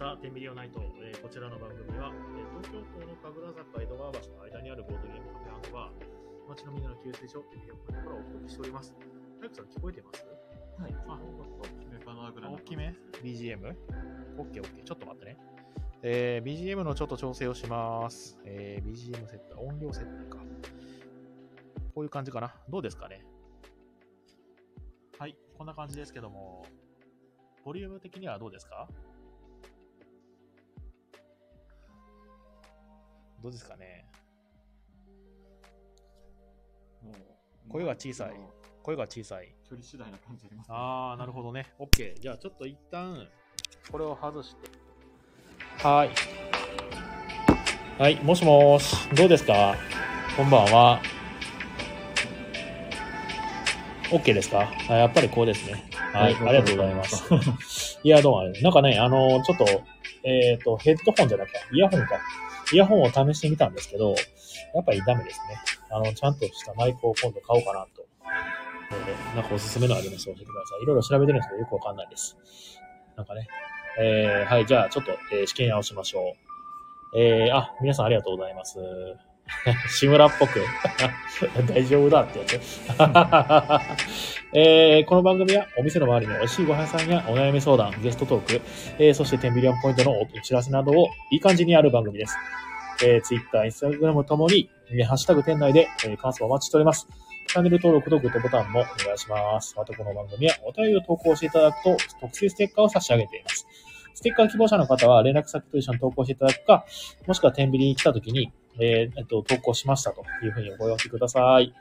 したテンビリオナイト、えーこちらの番組は、えー東京都の神楽坂江戸川橋の間にあるボードゲームカフェバー、街のみんなの給水所、テンビリオナイトからお届けしております。タイプさん聞こえてます？はい。あ、大きめかなぐらいの大きめ ?BGM? OK, OK. ちょっと待ってね。えー BGM のちょっと調整をします。えー BGM 設定、音量設定か。こういう感じかな。どうですかね？はい、こんな感じですけども、ボリューム的にはどうですか？どうですかねもう声が小さい声が小さい。距離次第な感じありますね。あー、なるほどね。OK。じゃあちょっと一旦、これを外して。はーい。はい、もしもーし。どうですか？こんばんは。OK ですか？あやっぱりこうですね。はい、ありがとうございます。いや、どうもあれ。なんかね、あの、ちょっと、えっ、と、ヘッドホンじゃなくて、イヤホンか。イヤホンを試してみたんですけど、やっぱりダメですね。あの、ちゃんとしたマイクを今度買おうかなと。えー、なんかおすすめのありましたら教えてください。いろいろ調べてるんですけど、よくわかんないです。なんかね。えー、はい、じゃあ、ちょっと、えー試験直しましょう。えー、あ、皆さんありがとうございます。志村っぽく。大丈夫だってやつ。えー、この番組はお店の周りの美味しいご飯屋さんやお悩み相談、ゲストトーク、えー、そして10ビリオンポイントのお知らせなどをいい感じにある番組です。えー、Twitter、Instagram ともに、えーハッシュタグ店内で、えー感想をお待ちしております。チャンネル登録とグッドボタンもお願いします。またこの番組はお便りを投稿していただくと特製ステッカーを差し上げています。ステッカー希望者の方は連絡先と一緒に投稿していただくか、もしくは天秤に来た時に、えーえっと、投稿しましたというふうにお声掛けください。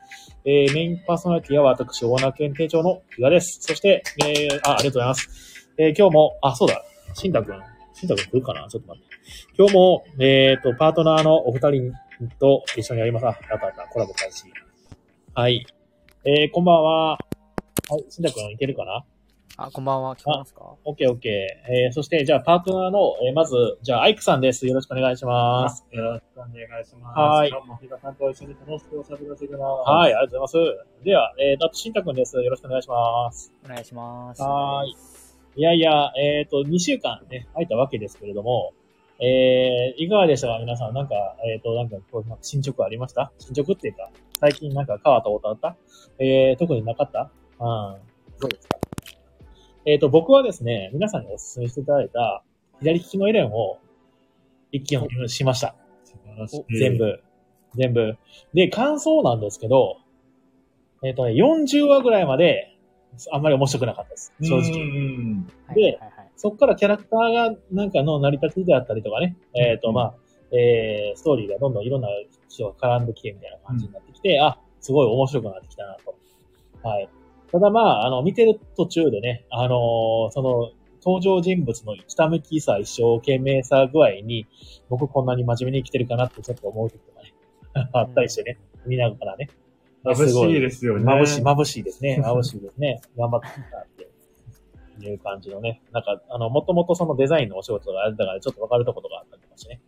えーメインパーソナリティは私、大名県店長の比嘉です。そして、えーあ、ありがとうございます。えー今日も、あ、そうだ、しんたくん。しんたくん来るかな？ちょっと待って。今日も、えっ、と、パートナーのお二人と一緒にやります。あ、ったやった、コラボ開始。はい。えー、こんばんは。はい、しんたくんいけるかな？あ、こんばんは。聞こえますか？オッケーオッケー。えー、そして、じゃあ、パートナーの、えー、まず、じゃあ、アイクさんです。よろしくお願いします。よろしくお願いします。はい今日も比嘉さんと一緒に楽しくおしゃべりをしてください。はい、ありがとうございます。では、えー、あと、しんたくんです。よろしくお願いします。お願いします。はーいいやいや、えっ、と、2週間ね、空いたわけですけれども、えー、いかがでしたか？皆さん。なんか、えっ、と、なんか、こう、進捗ありました？進捗っていうか、最近なんか変わったことあった？えー、特になかった？うん。どうですかえっ、と、僕はですね、皆さんにお勧めしていただいた、左利きのエレンを一気読みしました。素晴らしい。全部。全部。で、感想なんですけど、えっ、とね、40話ぐらいまで、あんまり面白くなかったです。正うん直。うんではいはいはいそっからキャラクターが、なんかの成り立ちであったりとかね、えっ、と、うんまあ、えー、ストーリーがどんどんいろんな人が絡んできてみたいな感じになってきて、あ、すごい面白くなってきたなと。はい。ただまあ、あの、見てる途中でね、あのーその、登場人物のひたむきさ、一生懸命さ具合に、僕こんなに真面目に生きてるかなってちょっと思う時とかね、あったりしてね、見ながらね。眩しいすですよね。眩しい、眩しいですね。眩しいですね。頑張ってきたっていう感じのね。なんか、あの、もともとそのデザインのお仕事があれだから、ちょっとわかるところがあったりとかしてね。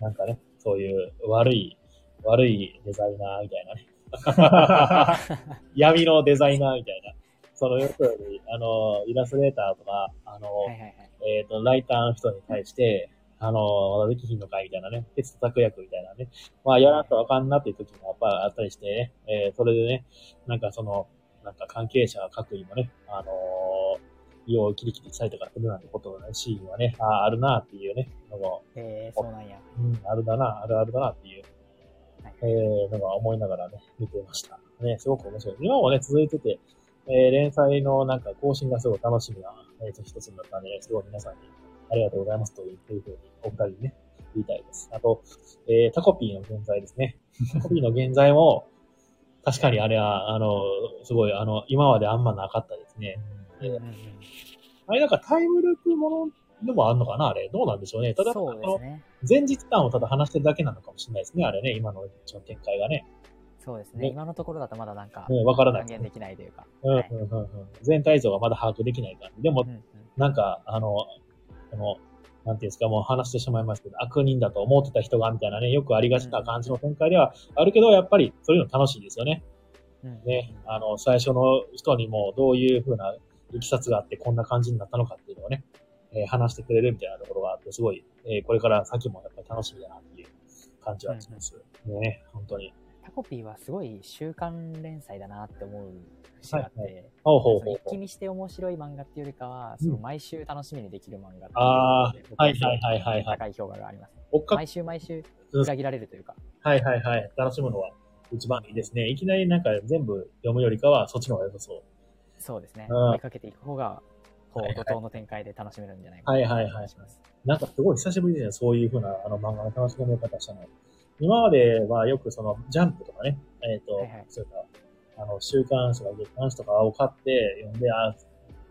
なんかね、そういう悪い、悪いデザイナーみたいなね。闇のデザイナーみたいな。その、要するに、あの、イラストレーターとか、あの、はいはいはい。えっ、と、ライターの人に対して、あの、まだできひんのかいみたいなね、鉄叩く役みたいなね。まあ、やらんとあかんなっていう時もやっぱあったりしてね、えーそれでね、なんかその、なんか関係者各位もね、あのー、ようキリキリしたりとかするなんてことのね、シーンはね、ああ、あるなっていうね、のが、えー、そうなんや。うん、あるだな、あるあるだなっていう、はいえー、のが思いながらね、見てました。ね、すごく面白い。今もね、続いてて、えー、連載のなんか更新がすごい楽しみな、えー、と一つになったんで、ね、すごい皆さんにありがとうございますというふうに、お二人にね、言いたいです。あと、えー、タコピーの現在ですね。タコピーの現在も、確かにあれは、あの、すごい、あの、今まであんまなかったですね。うんうんうんあれなんかタイムループものでもあんのかなあれ。どうなんでしょうね。ただ、そうですね。前日感をただ話してるだけなのかもしれないですね。あれね、今の展開がね。そうですねね。今のところだとまだなんか、うん、わからない還。元できないというか。うん、うんはい、うん、うん。全体像がまだ把握できない感じ。でもう、んうんなんか、あの、この、なんていうんですか、もう話してしまいますけど、悪人だと思ってた人が、みたいなね、よくありがちな感じの展開ではあるけど、やっぱり、そういうの楽しいですよね。うんね、あの、最初の人にもどういう風な、いきさつがあって、こんな感じになったのかっていうのをね、えー話してくれるみたいなところがあって、すごい、えーこれから先もやっぱり楽しみだなっていう感じはします。ね、本当に。タコピーはすごい週刊連載だなって思う節があって、はいほうほうそのほうほう。一気見して面白い漫画っていうよりかは、うんその毎週楽しみにできる漫画っていうははいはいはいはいはい高い評価があります。毎週毎週うん裏切られるというか。はいはいはい。楽しむのは一番いいですね。いきなりなんか全部読むよりかは、そっちの方が良さそう。そうですね。うん追いかけていく方が、こう、はい。はい怒涛の展開で楽しめるんじゃないか。はいはいはい。します。なんかすごい久しぶりですね、そういう風なあの漫画の楽しみ方したの。今まではよくそのジャンプとかね、えっ、と、はいはい。そういうか、あの、週刊誌とか月刊誌とかを買って読んで、あ、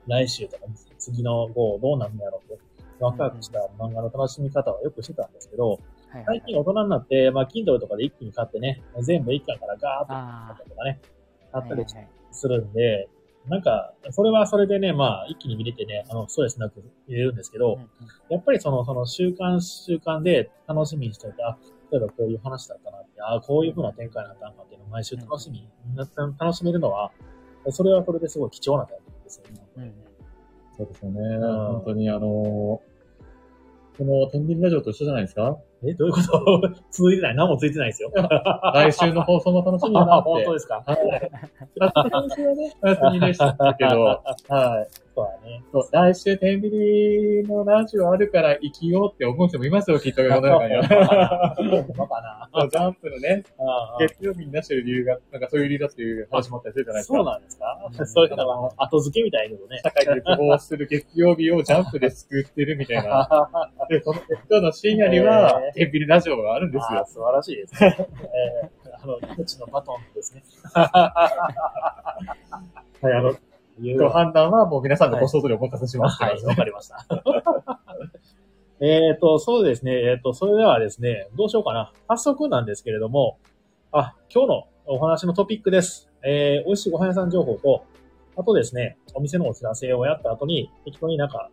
来週とか次の号どうなんだろうって、ワクワクした漫画の楽しみ方はよくしてたんですけど、はいはいはい。最近大人になって、まあ、Kindle とかで一気に買ってね、全部一巻からガーッと買あったりとかね、ああ、ったりはいはいはい。するんで、なんか、それはそれでね、まあ、一気に見れてね、あの、ストレスなく見れるんですけど、うんうんやっぱりその、その習慣習慣で楽しみにしておいて、あ、例えばこういう話だったなって、あこういう風な展開になったんかっていうのを毎週楽しみになった楽しめるのは、それはそれですごい貴重な体験ですよね。うんうんそうですよね。本当にあのーこの天秤ラジオと一緒じゃないですか？え、どういうこと？続いてない何もついてないですよ。来週の放送も楽しみだなあ、って。本当ですか？はい。今週はね、お休みでしたけど、はい。そうだね。そう来週天秤のラジオあるから生きようって思う人もいますよ、きっと世の中には。のかなジャンプのね、月曜日に出してる理由が、なんかそういう理由だっていう話もあったりするじゃないですか。そうなんですか？うんそういうのが後付けみたいなことね。社会で希望する月曜日をジャンプで救ってるみたいな。で、その月曜の深夜にはえ、ー天秤ラジオがあるんですよ。素晴らしいですね。えーあの、命のバトンですね。はい、あの、ご判断はもう皆さんのご想像にお任せしますはい、わかりました。えっと、そうですね。えっ、と、それではですね、どうしようかな。早速なんですけれども、あ、今日のお話のトピックです。えー、美味しいご飯屋さん情報と、あとですね、お店のお知らせをやった後に、適当になんか、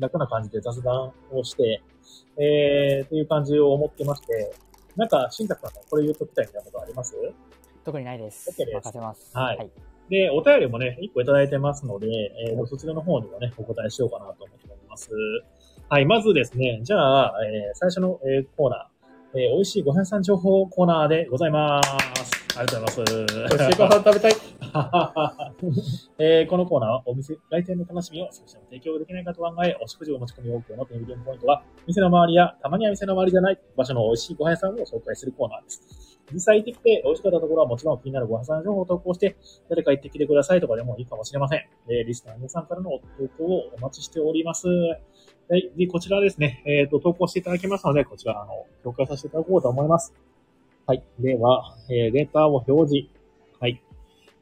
楽な感じで雑談をして、えー、っていう感じを思ってまして、なんか、新宅さんこれ言っときたいみたいなことあります？特にないです。OK です任せます。はいで、お便りもね、一個いただいてますので、えー、そちらの方にもね、お答えしようかなと思っております。はい、まずですね、じゃあ、えー最初の、えーコーナー、えー美味しいご飯屋さん情報コーナーでございます。ありがとうございます。美味しいご飯食べたい。えーこのコーナーはお店、来店の楽しみを少しでも提供できないかと考え、お食事を持ち込み OK のテレビポイントは、店の周りや、たまには店の周りじゃない場所の美味しいご飯屋さんを紹介するコーナーです。実際行ってきて美味しかったところはもちろん気になるご飯屋さん情報を投稿して、誰か行ってきてくださいとかでもいいかもしれません。えーリスナーの皆さんからの投稿をお待ちしております。はい。で、こちらですね、えっ、と、投稿していただきますので、こちら、あの、紹介させていただこうと思います。はい。では、えーレタを表示。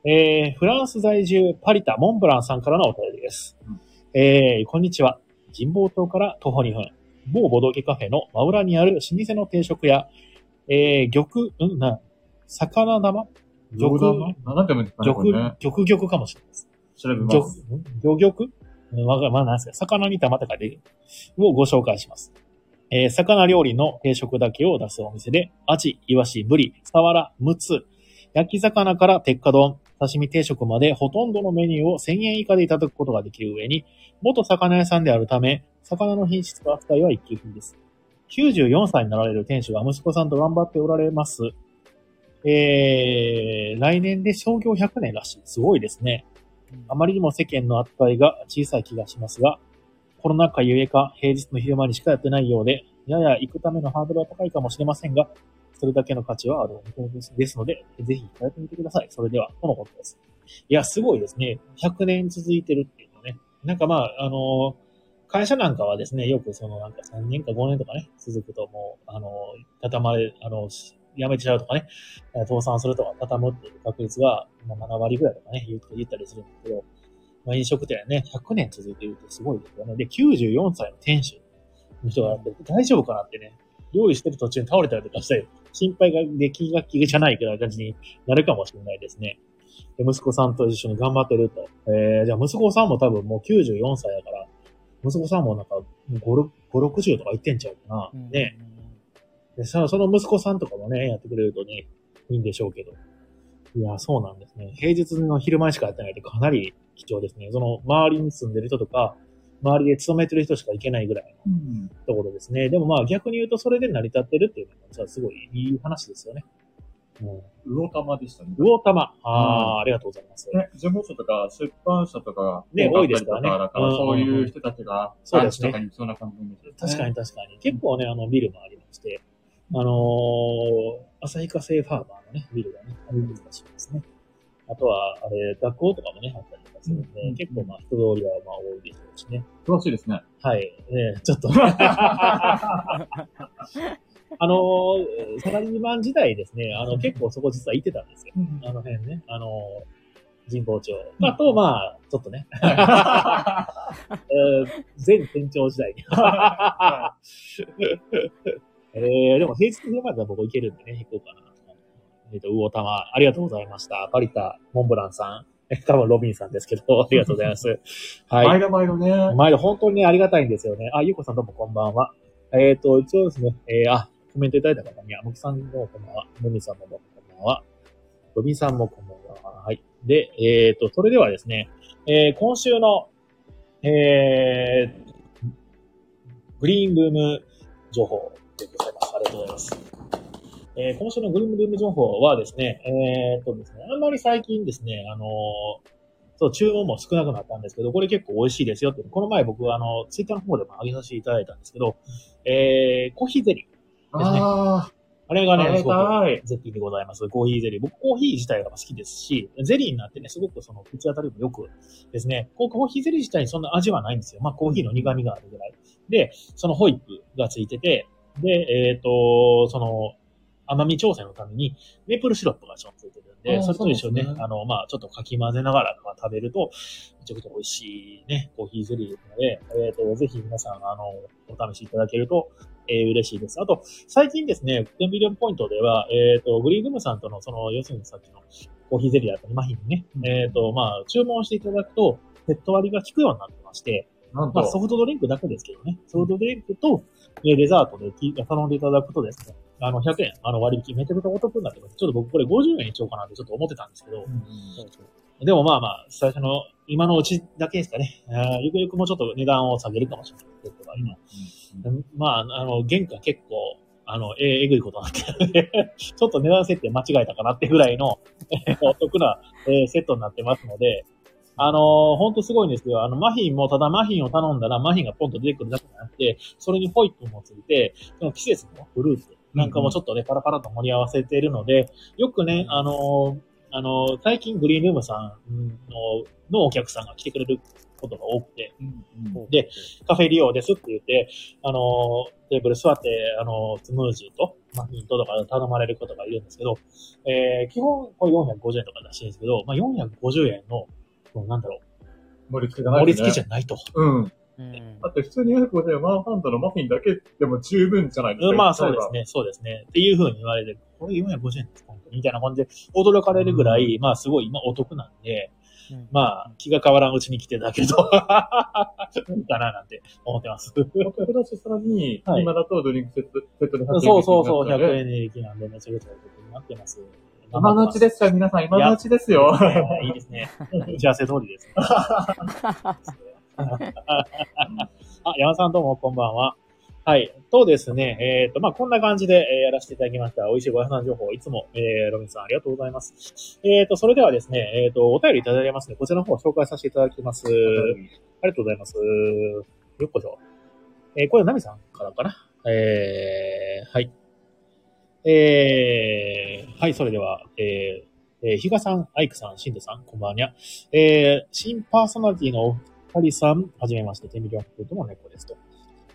はい。えーフランス在住パリタ・モンブランさんからのお便りです。えーこんにちは。神保町から徒歩2分。某ボドゲカフェの真裏にある老舗の定食屋、えー、玉、うんな、魚玉玉、玉？なんて読むんですかね、これ玉ね。、玉玉かもしれないです。調べ魚ます。、魚玉うんわかまあ、なんですか、魚に玉って書いて、をご紹介します。えー魚料理の定食だけを出すお店で、アジ、イワシ、ブリ、サワラ、ムツ、焼き魚から鉄火丼、刺身定食までほとんどのメニューを1000円以下でいただくことができる上に、元魚屋さんであるため、魚の品質と扱いは一級品です。94歳になられる店主が息子さんと頑張っておられます。えー、来年で創業100年らしい。すごいですね。あまりにも世間の扱いが小さい気がしますが、コロナ禍ゆえか平日の昼間にしかやってないようで、やや行くためのハードルは高いかもしれませんが、それだけの価値はあるお店ですですので、ぜひ通ってみてください。それでは、とのことです。いや、すごいですね。100年続いてるっていうのね。なんかまあ、あの会社なんかはですね、よくそのなんか3年か5年とかね、続くともう、あの、畳まれ、あの、辞めちゃうとかね、倒産するとか畳むっていう確率が、まあ、7割ぐらいとかね、言ったりするんですけど、まあ、飲食店はね、100年続いているってすごいですよね。で、94歳の店主の人が大丈夫かなってね、料理してる途中に倒れたりとかして、心配ができがちじゃないくらいな感じになるかもしれないですね。で息子さんと一緒に頑張ってると。えー、じゃあ息子さんも多分もう94歳だから、息子さんもなんか5、6 60とか言ってんちゃうかな。うんね。でさその息子さんとかもね、やってくれるとね、いいんでしょうけど。いや、そうなんですね。平日の昼前しかやってないってかなり貴重ですね。その周りに住んでる人とか、周りで勤めてる人しか行けないぐらいのうん。ところですね。でもまあ逆に言うとそれで成り立ってるっていうのは、すごいいい話ですよね。うん。魚玉でしたね。魚玉。ああ、うんありがとうございます。ね、事務所とか出版社とかね多いですからねそういう人たちが、そうですねそうな感じですね確かに確かに。結構ね、あの、ビルもありまして、あのー、旭化成ファーマーのね、ビルがね、ありますしですね。あとは、あれ、学校とかもね、あったりとかするんで、うん結構まあ人通りはまあ多いでしょうしね。詳しいですね。はい。ね、ちょっと。あのー、サラリーマン時代ですね、あの、結構そこ実は行ってたんですよ。あの辺ね、あのー、神保町。あと、まあ、ちょっとね、えー前店長時代に。えー、でも平日でまだ僕行けるんでね、行こうかな。えっ、と、魚玉、ありがとうございました。パリタ、モンブランさん。え 多分ロビンさんですけど、ありがとうございます。はい。毎度毎度ね。前で本当にね、ありがたいんですよね。あ、ゆうこさんどうもこんばんは。えっ、と、一応ですね、えー、あ、コメントいただいた方には、もきさんどうもこんばんは。もみさんもこんばんは。ロビンさんもこんばんは。はい。で、えっ、と、それではですね、えー、今週の、えー、グリーンルーム情報でございます。ありがとうございます。えー今週のグリーンルーム情報はですね、えーっとですね、あんまり最近ですね、あのーそう、注文も少なくなったんですけど、これ結構美味しいですよって、この前僕はあの、ツイッターの方でも上げさせていただいたんですけど、えー、コーヒーゼリー。ですねああれがね、べすごく。絶品でございます。コーヒーゼリー。僕コーヒー自体が好きですし、ゼリーになってね、すごくその口当たりもよくですね、コーヒーゼリー自体にそんな味はないんですよ。まあコーヒーの苦味があるぐらい。で、そのホイップがついてて、で、えっ、と、その、甘み調整のために、メープルシロップがちょっとついてるんあで、ーそれと一緒にね、ね。あの、まあちょっとかき混ぜながら食べると、めちゃくちゃ美味しいね、コーヒーゼリーですので、えっ、と、ぜひ皆さん、あの、お試しいただけると、えー嬉しいです。あと、最近ですね、10ミリオンポイントでは、えっ、と、グリーンルームさんとの、その、要するにさっきのコーヒーゼリーだったり、マフィンにね、えっ、と、まあ、注文していただくと、セット割が効くようになってまして、なんまあ、ソと、フトドリンクだけですけどね、ソフトドリンクと、えーデザートでき頼んでいただくとですね、あの、100円、あの、割引めちゃくちゃお得になってます。ちょっと僕これ50円にしようかなってちょっと思ってたんですけど、でもまあまあ、最初の、今のうちだけですかね。ゆくゆくもうちょっと値段を下げるかもしれない。ペット割のまあ、あの、原価結構、あの、ええぐいことになってるんで、ちょっと値段設定間違えたかなってぐらいの、えーお得な、えーセットになってますので、あのーほんとすごいんですよ。あの、マフィンもただマフィンを頼んだらマフィンがポンと出てくるだけじゃなくて、それにホイップもついて、その季節のフルーツなんかもちょっとね、パラパラと盛り合わせているので、よくね、あのーあのー最近グリーンルームさんののお客さんが来てくれることが多くて、でカフェ利用ですって言って、あの、テーブル座って、あの、スムージーと、マフィンととか頼まれる方がいるんですけど、えー、基本、これ450円とからしいんですけど、まあ、450円の、なんだろ盛り付けう、がない、盛り付けじゃないと。うん。うんだって普通に450円ワンハンドのマフィンだけでも十分じゃないですか。うんまあ、そうですね、そうですね。っていう風に言われて、これ450円です、本当にみたいな感じで驚かれるぐらい、まあ、すごい今お得なんで、うんまあ、気が変わらんうちに来てだけど、いいかななんて思ってます。お得だし、さらに、はい今だとドリンクセット、セットで100円そうそうそう、引きになっ100てね円値引きなんでめちゃくちゃお得になってます。今のうちですよ、皆さん、今のうちですよ。いいですね。打ち合わせ通りです。あ、山さんどうもこんばんは。はい。とですね、えっ、と、まあ、こんな感じで、えーやらせていただきました。美味しいご飯情報、いつも、えー、ロビンさんありがとうございます。えっ、と、それではですね、えっ、と、お便りいただいてますので、こちらの方を紹介させていただきます。ありがとうございます。よっこしょ。えーこれはナミさんからかな？えー、はい。えー、はい、それでは、えー、えー、比嘉さん、アイクさん、シンデさん、こんばんにゃ。えー、新パーソナリティのお二人さん、はじめまして、テンビリオンプートの猫ですと。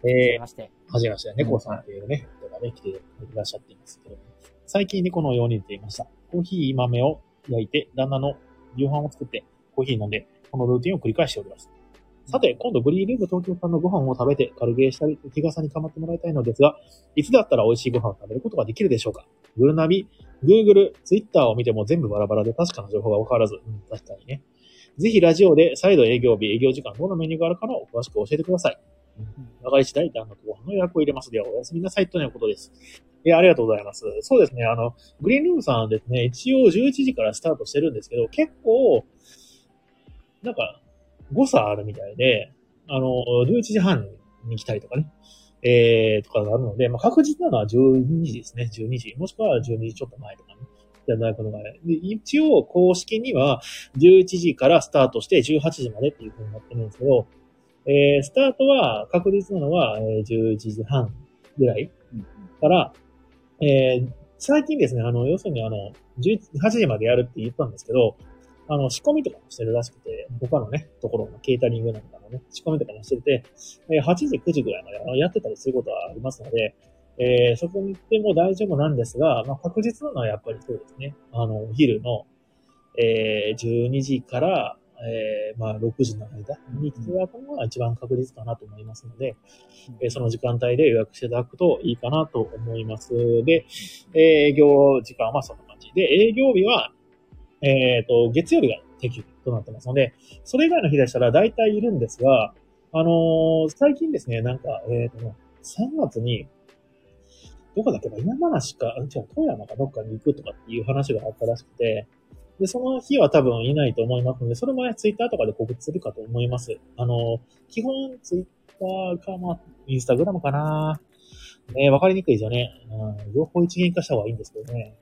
えー、まして。はじめまして、猫さんというね、人がね、来ていらっしゃっていますけど、最近猫のように出ていました。コーヒー豆を焼いて、旦那の夕飯を作って、コーヒー飲んで、このルーティンを繰り返しております。さて、今度グリーンリング東京さんのご飯を食べて、軽ゲーしたり、日傘に構ってもらいたいのですが、いつだったら美味しいご飯を食べることができるでしょうかグルナビ、Google、Twitter を見ても全部バラバラで確かな情報が分からず、うん、確かにね。ぜひラジオで再度営業日、営業時間、どんなメニューがあるかのを詳しく教えてください。長がり次第、旦那とご飯の予約を入れますでは、おやすみなさいとのことです。いや、ありがとうございます。そうですね、あの、グリーンルームさんですね、一応11時からスタートしてるんですけど、結構、なんか、誤差あるみたいで、あの、11時半に来たりとかね、えー、とかがあるので、まあ、確実なのは12時ですね、12時。もしくは12時ちょっと前とかね。じゃないことがで一応、公式には11時からスタートして18時までっていう風になってるんですけど、えー、スタートは確実なのは、えー、11時半ぐらいから、えー、最近ですね、あの、要するにあの、18時までやるって言ったんですけど、あの、仕込みとかもしてるらしくて、他のね、ところのケータリングなんかのね、仕込みとかもしてて、えー8時、9時ぐらいまでやってたりすることはありますので、えーそこに行っても大丈夫なんですが、まあ、確実なのはやっぱりそうですね。あの、お昼の、えー12時から、えーまあ、6時の間に来ていただくのが一番確実かなと思いますので、えーその時間帯で予約していただくといいかなと思います。で、えー営業時間はそんな感じ。で、営業日は、えっ、と、月曜日が定休日となってますので、それ以外の日でしたら大体いるんですが、あのー最近ですね、なんか、えっ、とね、3月に、どこだっけな、山梨か、あ違う、富山かどっかに行くとかっていう話があったらしくて、で、その日は多分いないと思いますので、それもね、ツイッターとかで告知するかと思います。あの基本ツイッターか、まあ、インスタグラムかな。ね、わかりにくいですよね。うん、両方一元化した方がいいんですけどね。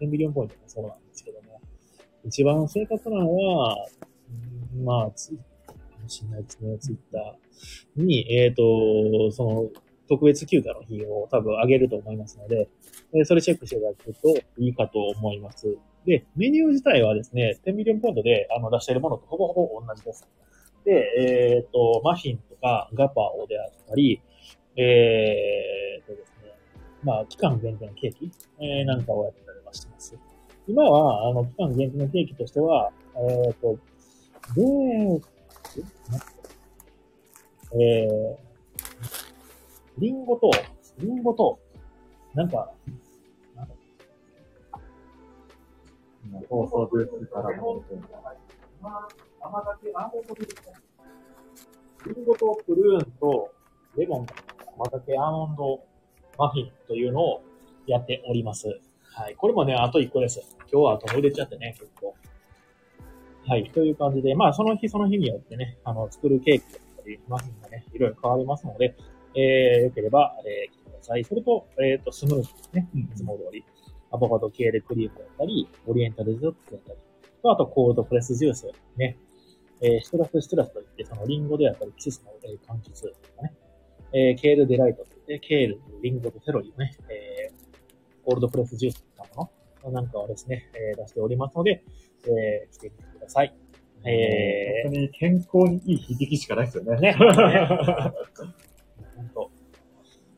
10ビリオンポイントもそうなんですけども。一番正確なのは、まあ、ツイかもしれないですね、ツイッターに、えっ、と、その、特別休暇の日を多分上げると思いますので、えーそれチェックしていただくといいかと思います。で、メニュー自体はですね、10ビリオンポイントであの出しているものとほぼほぼ同じです。で、えっ、と、マフィンとかガパオであったり、えー、とですね、まあ、期間限定のケーキ、えーなんかをやったりはしてます。今は、あの、期間限定のケーキとしては、えっ、と、で、えー、リンゴと、リンゴと、なんか、なんだ放送ブースからの。甘酒、アーモンドミルクリンゴとプルーンとレモン、甘酒、アーモンドマフィンというのをやっております。はい。これもね、あと1個です。今日は後も入れちゃってね、結構。はい。という感じで、まあ、その日その日によってね、あの、作るケーキだったり、マフィンがね、いろいろ変わりますので、えー、よければ、えー、来てください。それと、えっ、と、スムージーですね。いつも通り。アボカド系でクリームだったり、オリエンタルデザートだったり、とあとコールドプレスジュースね。えー、シトラスシトラスといって、そのリンゴであったり、季節の、えー、柑橘とかね。えー、ケールデライトといって、ケール、リンゴとセロリをね、えー、コールドプレスジュースとかものなんかをですね、えー、出しておりますので、えー、来てみてください。え本当に健康にいい響きしかないですよね。ー、ね。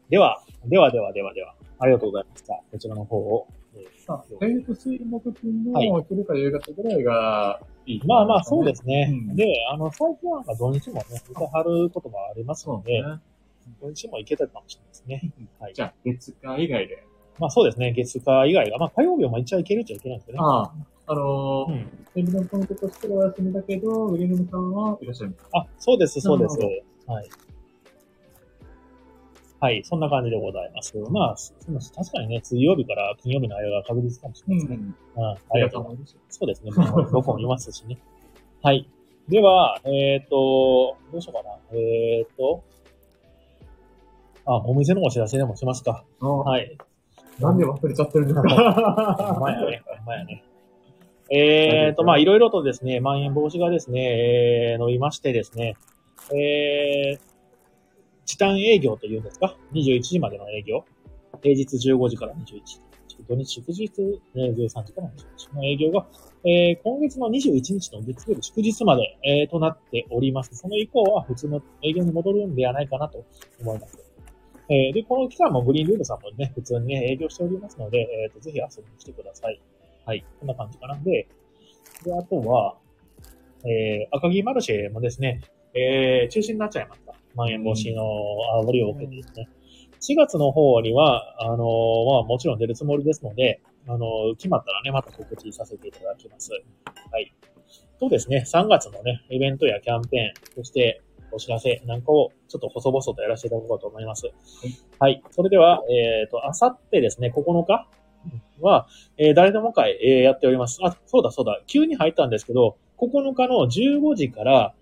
では、ではではではでは、ありがとうございました。こちらの方を。えーあえーと、水木金はいの昼から夕方ぐらいがいい、まあまあ、そうですね。うんで、あの、最近は土日もね、見てはることもありますので。土日も行けたかもしれないですね。はいじゃあ、月火以外で。まあそうですね、月火以外が、まあ火曜日も一応行けるっちゃいけないんですよね。ああ、あのー、うん。天秤のポイントとしてはお休みだけど、ウリムさんはいらっしゃるんですあ、そうです、そうです。はい。はい、そんな感じでございます。まあ、確かにね、水曜日から金曜日の間が確実かもしれないですね。うん。ありがとうございます。そうですね。僕も見ますしね。はい。では、えっ、と、どうしようかな。えっ、と、あ、お店のお知らせでもしますか。あはい。なんで忘れちゃってるんです ほんかまやね。ほんまやね。えっ、と、まあ、いろいろとですね、まん延防止がですね、えー、伸びましてですね、えー、時短営業というんですか ?21 時までの営業。平日15時から21時。土日祝日、ね、13時から21時の営業が、えー、今月の21日の月曜日祝日まで、えー、となっております。その以降は普通の営業に戻るんではないかなと思います。えーで、この期間もグリーンルームさんもね、普通にね、営業しておりますので、えっ、と、ぜひ遊びに来てください。はい。こんな感じかな。で、で、あとは、えー、赤城マルシェもですね、えー、中止になっちゃいました。まん延防止の煽りを受けてですね。4月の方には、あのーまあ、もちろん出るつもりですので、あのー決まったらね、また告知させていただきます。はい。とですね、3月のね、イベントやキャンペーン、そしてお知らせなんかをちょっと細々とやらせていただこうと思います。はい。それでは、えっ、と、あさってですね、9日は、えー誰でも会、えーやっております。あ、そうだそうだ。急に入ったんですけど、9日の15時から、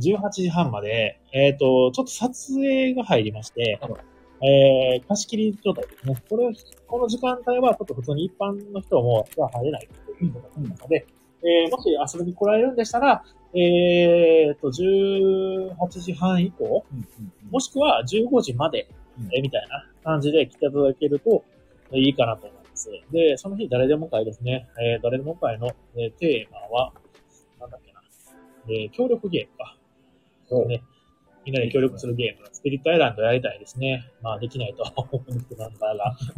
18時半まで、えっ、と、ちょっと撮影が入りましてはい、えー、貸し切り状態ですね。これ、この時間帯はちょっと普通に一般の人もは入れないということなので、えー、もし遊びに来られるんでしたら、えー、と、18時半以降、もしくは15時まで、うんえーみたいな感じで来ていただけるとえーいいかなと思います。で、その日誰でも会ですね。えー誰でも会の、えーテーマは、なんだっけな。えー協力ゲームか。ね。みんなで協力するゲーム。スピリットアイランドやりたいですね。まあ、できないとは 思うんですけど、なんだ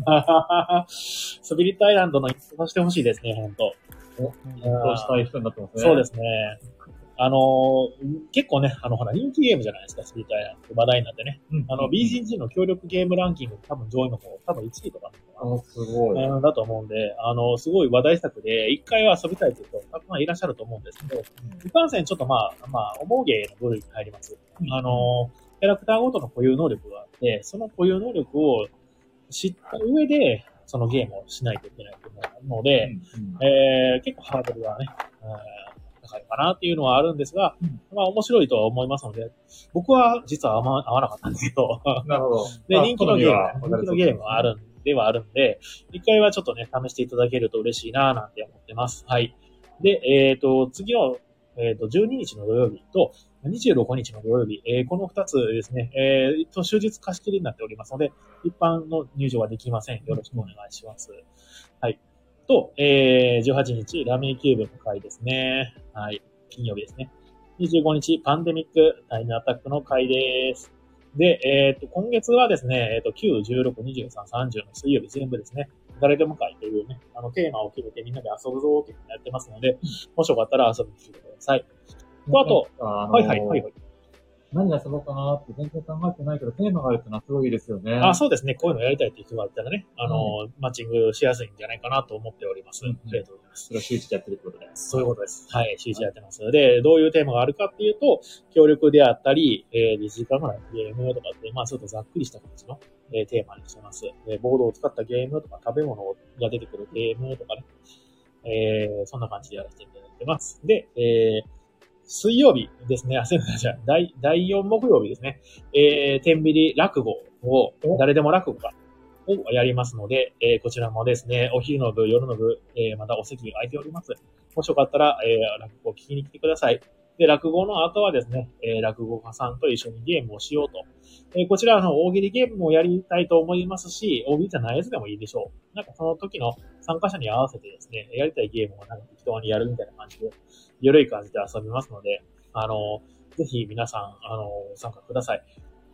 が。スピリットアイランドの一歩してほしいですね、本当そうしたい人になってますね。そうですね。あのー結構ね、あの、ほら、人気ゲームじゃないですか、スピリットアイランド。話題になってね。うん。あの、BGG の協力ゲームランキング多分上位の方、多分1位とかなのかあ、すごい。なうんだと思うんで、あの、すごい話題作で、一回は遊びたいという人、たくさんいらっしゃると思うんですけど、いかんせんちょっとまあ、まあ、重ゲーの部類に入ります。うんあの、キャラクターごとの固有能力があって、その固有能力を知った上で、そのゲームをしないといけないと思うので、うんえー結構ハードルがね、えー高いかなっていうのはあるんですが、うんまあ面白いとは思いますので、僕は実はあんま合わなかったんですけど、なるほど。で、あ人気のゲーム、人気のゲームはあるんではあるんで、一回はちょっとね、試していただけると嬉しいななんて思ってます。はい。で、えっ、と、次の、えっ、と、12日の土曜日と、26日の土曜日、えーこの2つですね、えーと、終日貸し切りになっておりますので、一般の入場はできません。よろしくお願いします。はい。と、えー、18日、ラミーキューブの会ですね。はい。金曜日ですね。25日、パンデミックタイムアタックの会です。で、えっ、と、今月はですね、えっ、と、9、16、23、30の水曜日全部ですね、誰でも会というね、あの、テーマを決めてみんなで遊ぶぞーってやってますので、もしよかったら遊びに来てください。とあと、あのはいはい、はいはい。何遊ぼうかなって全然考えてないけど、テーマがあるってのはすごいいいですよね。あ、そうですね。こういうのやりたいっていう人がいたらね、あの、マッチングしやすいんじゃないかなと思っております。うんありがとうございます。それを週一でやってるってことで。そういうことです。はい、CG やってます。で、どういうテーマがあるかっていうと、協力であったり、えー、2時間ぐらいのゲームとかって、まあ、ちょっとざっくりした形の、えーテーマにしてます。で、ボードを使ったゲームとか、食べ物が出てくるゲームとかね、えー、そんな感じでやらせていただいてます。で、えー、水曜日ですね、あ、すいません、じゃあ、第、第4木曜日ですね、えー、天秤落語を、誰でも落語か、をやりますので、えーこちらもですね、お昼の部、夜の部、えーまたお席が空いております。もしよかったら、えー落語を聞きに来てください。で、落語の後はですね、えー落語家さんと一緒にゲームをしようと。えーこちらの大喜利ゲームもやりたいと思いますし、大喜利じゃないやつでもいいでしょう。なんかその時の参加者に合わせてですね、やりたいゲームをなんか適当にやるみたいな感じで、ゆるい感じで遊びますので、あの、ぜひ皆さん、あの、参加ください。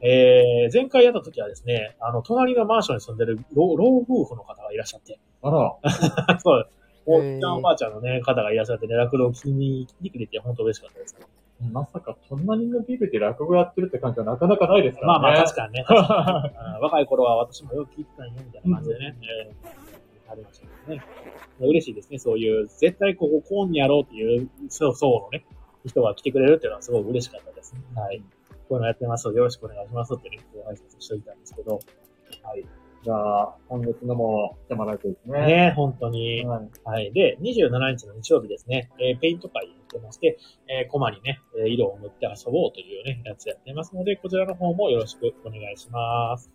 えー、前回やった時はですね、あの、隣のマンションに住んでる老老夫婦の方がいらっしゃって、あら、そう、おへーっちゃんおばあちゃんのね、方がいらっしゃってね、落語を聞きに来てくれて本当嬉しかったです。まさか隣のビルで落語やってるって感じはなかなかないですからね。まあまあ確かにね。確かにうん若い頃は私もよく聞いてたんよ、みたいな感じでね。えーありましたけどね。嬉しいですね。そういう、絶対こここうにやろうっていう、そう、そうのね、人が来てくれるっていうのはすごい嬉しかったです。はい。こういうのやってますよろしくお願いしますってね、こう挨拶しといたんですけど。はい。じゃあ、今月のも来てもらいたいですね。ね、本当に。はい。はい。で、27日の日曜日ですね、えーペイント会やってまして、えーコマにね、えー色を塗って遊ぼうというね、やつやってますので、こちらの方もよろしくお願いします。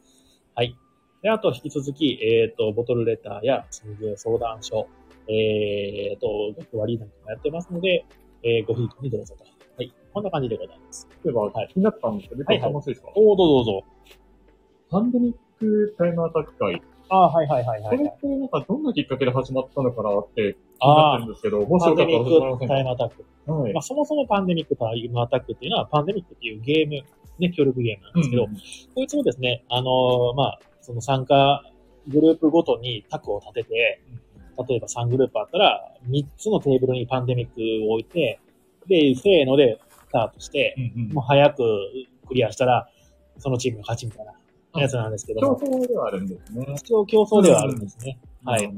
はい。で、あと、引き続き、えっ、と、ボトルレターや、積み相談書、えっ、と、学割なんかもやってますので、えーごひいきにどうぞと。はい。こんな感じでございます。例えば、気になったんですけど、はいはい楽しいですか？おー、どうぞどうぞ。パンデミックタイムアタック会。あーはいはいはいはい、これってなんかどんなきっかけで始まったのかなって気にあなってるんですけど、もしパンデよかったらミック教えてもらえませんか？タイムアタック。はい。まあ、そもそもパンデミックタイムアタックっていうのは、パンデミックっていうゲーム、ね、協力ゲームなんですけど、うんこいつもですね、あのーまあ、その参加グループごとにタクを立てて、例えば3グループあったら、3つのテーブルにパンデミックを置いて、で、せーのでスタートして、うんうん。もう早くクリアしたら、そのチームが勝ちみたいなやつなんですけど競も、争ではあるんですね。一応競争ではあるんですね。はい。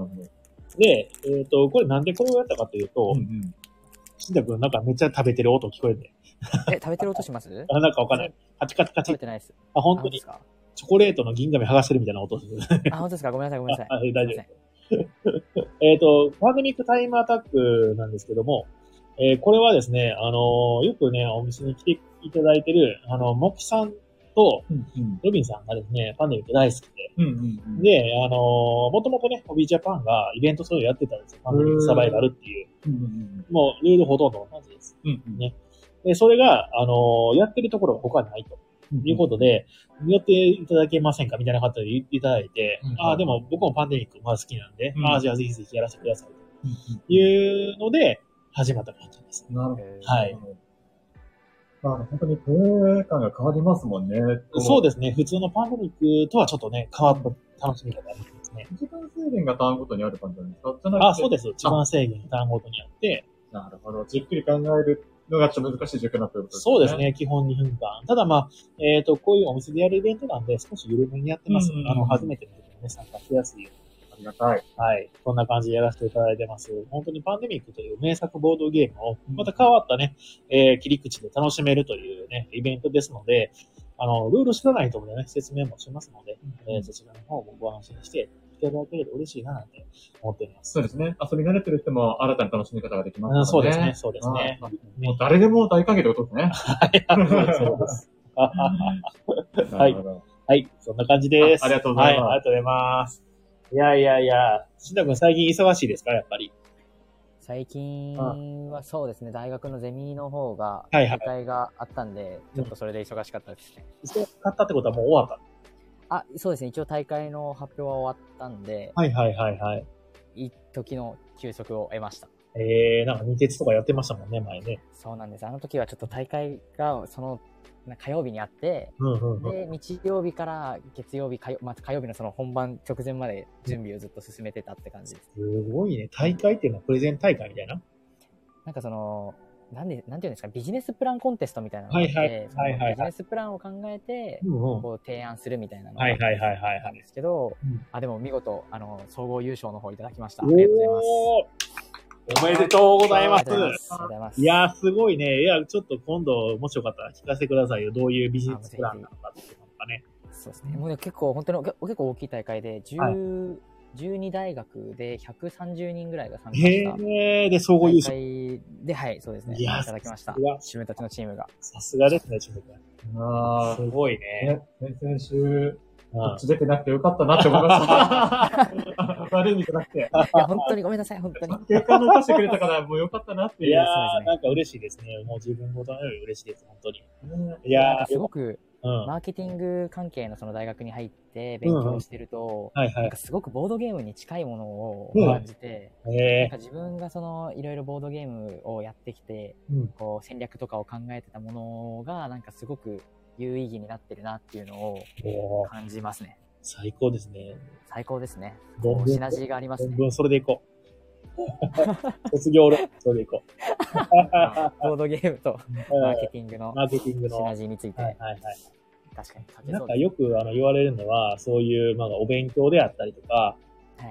で、えっ、と、これなんでこれをやったかというとうん、うんしんたくんなんかめっちゃ食べてる音聞こえるね。え、食べてる音します？あ、なんかわかんない。カチカチカチ食べ。てないです。あ、本当にチョコレートの銀紙剥がしてるみたいな音する。あ、本当ですか？ごめんなさい、ごめんなさい。あ大丈夫 えっと、パンデミックタイムアタックなんですけども、えーこれはですね、あのーよくね、お店に来ていただいてる、あの、モキさんとうんうん。ロビンさんがですね、パンデミック大好きで、うんうんうん。で、あのもともとね、ホビージャパンがイベントそういうのやってたんですよ。パンデミックサバイバルっていう。うんうんもう、ルールほとんど同じです。うん。うんねで、それが、あのやってるところが他にないとうん。いうことで、寄っていただけませんか？みたいな形で言っていただいて、うんああ、でも僕もパンデミックまあ好きなんで、うんああ、じゃあぜひぜひやらせてください。うんというので、始まった感じです。なるほど。えーはい。まあ、本当にプレイ感が変わりますもんね。でそうですね。普通のパンデミックとはちょっとね、変わった楽しみ方がありますね。す。時間制限がターンごとにある感じなんですかあ、そうです。時間制限単語ごとにあって、なるほど。じっくり考えるのがちょっと難しい状況になってることそうです。ね。基本2分間。ただまあ、えっ、と、こういうお店でやるイベントなんで、少し緩めにやってます。うんあの、初めての時にね、参加しやすいように。ありがたい。はい。こんな感じでやらせていただいてます。本当にパンデミックという名作ボードゲームを、また変わったね、えー切り口で楽しめるというね、イベントですので、あの、ルール知らないところでね、説明もしますので、えーそちらの方もご安心していただけると嬉しいななんて思っております。そうですね。遊び慣れてる人も新たな楽しみ方ができますね。うんそうですね、そうですね。はいもう誰でも大歓迎ってことですね。はい、そうです。ははいはい、そんな感じです。あありがとうございますはい、ありがとうございます。いやいやいや、しんだくん最近忙しいですか？やっぱり。最近はそうですね、大学のゼミの方が、はいはい大会があったんで、ちょっとそれで忙しかったですね。そう買ったってことはもう終わっあ、そうですね、一応大会の発表は終わったんで、た。はいはいはいはい。一時の休息を得ました。えー、なんか二鉄とかやってましたもんね、前ね。そうなんです。あの時はちょっと大会が、その、な火曜日にあって、うんうんうん。で、日曜日から月曜日、火曜,、まあ、火曜日のその本番直前まで準備をずっと進めてたって感じです。すごいね。大会っていうのはプレゼン大会みたいな？なんかその、なんで、なんていうんですか、ビジネスプランコンテストみたいなのがあって、はいはいそのはいはいはいビジネスプランを考えて、うんうん。こう提案するみたいなのがはいはいはいはいあはい。ったんですけど、うんあ、でも見事、あの、総合優勝の方いただきました。ありがとうございます。おめでとうございますいやー、すごいね。いや、ちょっと今度、もしよかったら聞かせてくださいよ。どういうビジネスプランなのかっていうのがね。そうですね。もうね結構、本当にけ結構大きい大会で、10 12大学で130人ぐらいが参加したへー、で、総合優大勝。会で、はい、そうですね。いただきました自分たちのチームが。さすがですね、ちょっと。あすごいね。先々週、うんこっち出てなくてよかったなって思いました。悪い意味じゃなくて。いや、本当にごめんなさい、本当に。結果残してくれたからもうよかったなっていう。いやー、ねなんか嬉しいですね。もう自分ごとのより嬉しいです、本当に。ねいやー、すごく、うん。マーケティング関係のその大学に入って勉強してると、はいはいなんか。すごくボードゲームに近いものをうん感じて、なんえか自分がそのいろいろボードゲームをやってきて、ー、うん。こう戦略とかを考えてたものが、なんかすごく有意義になってるなっていうのを感じますね。最高ですね。最高ですね。シナジーがありますね。それでいこう。卒業論文それでいこ ボードゲームとう。マーケティングのマーケティングの。シはいナジーについて、はいはい。確かに書けなんか。よくあの言われるのは、そういう、まあ、お勉強であったりとか、はい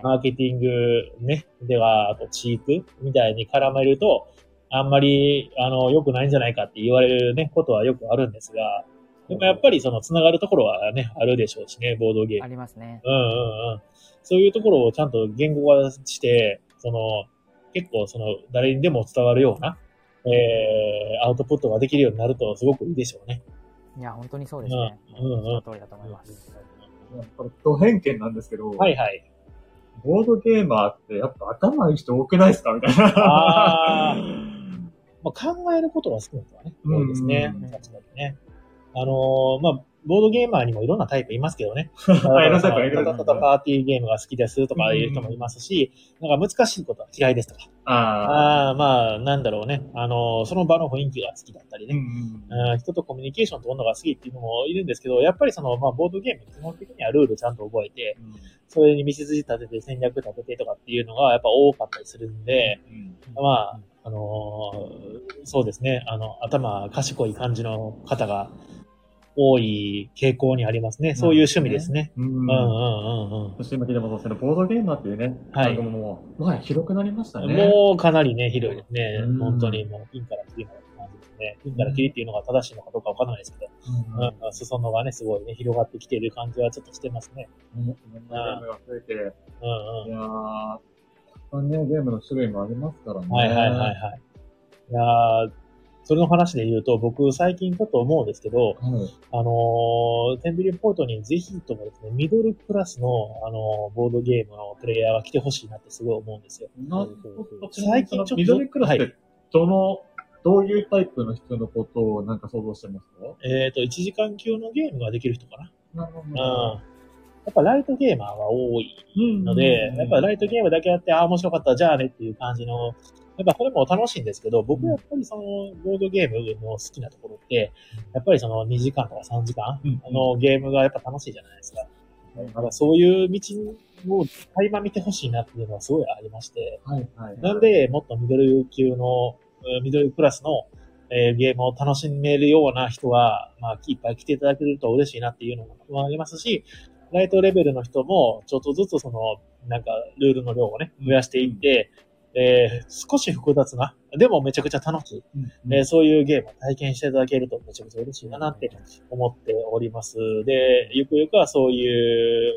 マーケティングね、では、あとチークみたいに絡めると、あんまり、あの、良くないんじゃないかって言われるね、ことはよくあるんですが、でもやっぱりその繋がるところはね、あるでしょうしね、ボードゲームあ。りますね。うんうんうん。そういうところをちゃんと言語化して、その、結構その、誰にでも伝わるような、えー、アウトプットができるようになるとすごくいいでしょうね。いや、本当にそうですね。うんうんうんその通りだと思います。これ、ド偏見なんですけど、はいはい。ボードゲーマーってやっぱ頭いい人多くないですかみたいな。あまあ、考えることが好きな人はね、うん多いですねうん。確かにね。あのーまあ、ボードゲーマーにもいろんなタイプいますけどね。はいいろんなタイプいるパーティーゲームが好きですとかいう人もいますし、なんか難しいことは嫌いですとか。ああ。まあ、なんだろうね。あのーその場の雰囲気が好きだったりね。人とコミュニケーションを取るのが好きっていうのもいるんですけど、やっぱりその、まあ、ボードゲーム、基本的にはルールちゃんと覚えて、それに道筋立てて戦略立ててとかっていうのがやっぱ多かったりするんで、まあ、あのーそうですね、あの、頭賢い感じの方が多い傾向にありますね。そういう趣味ですね。うん。うんうんうんうん。そして今聞いても、そのボードゲーマーっていうね、はい番組も、もはや広くなりましたね。もうかなりね、広いですねうん。本当にもう、ピンからキリまでって感じですね。ピンからキリっていうのが正しいのかどうかわからないですけど、うん。うんうん、裾野がね、すごいね、広がってきている感じはちょっとしてますね。いろんなゲームが増えて、うんうんい。やー、たくさんね、ゲームの種類もありますからね。はいはいはいはい。いやーそれの話で言うと、僕最近ちょっと思うんですけど、はい。あのーテンビリポートにぜひともですね、ミドルクラスの、あのーボードゲームのプレイヤーが来てほしいなってすごい思うんですよ。な最近ちょっとミドルクラスっはて、どの、どういうタイプの人のことをなんか想像してますか？えっ、と、1時間級のゲームができる人かな。なるほうん。やっぱライトゲーマーが多いうんので、やっぱライトゲームだけやって、ああ、面白かった、じゃあねっていう感じの、やっぱこれも楽しいんですけど、僕はやっぱりその、ボードゲームの好きなところって、やっぱりその2時間とか3時間うん。あのゲームがやっぱ楽しいじゃないですか。だからそういう道を垣間見てほしいなっていうのはすごいありまして、はいはい。なんでもっとミドル級の、えーミドルクラスの、えーゲームを楽しめるような人は、まあ、いっぱい来ていただけると嬉しいなっていうのもありますし、ライトレベルの人も、ちょっとずつその、なんか、ルールの量をね、増やしていって、えー少し複雑な、でもめちゃくちゃ楽しい、うんえーそういうゲームを体験していただけるとめちゃくちゃ嬉しいなって思っております。で、ゆくゆくはそういう、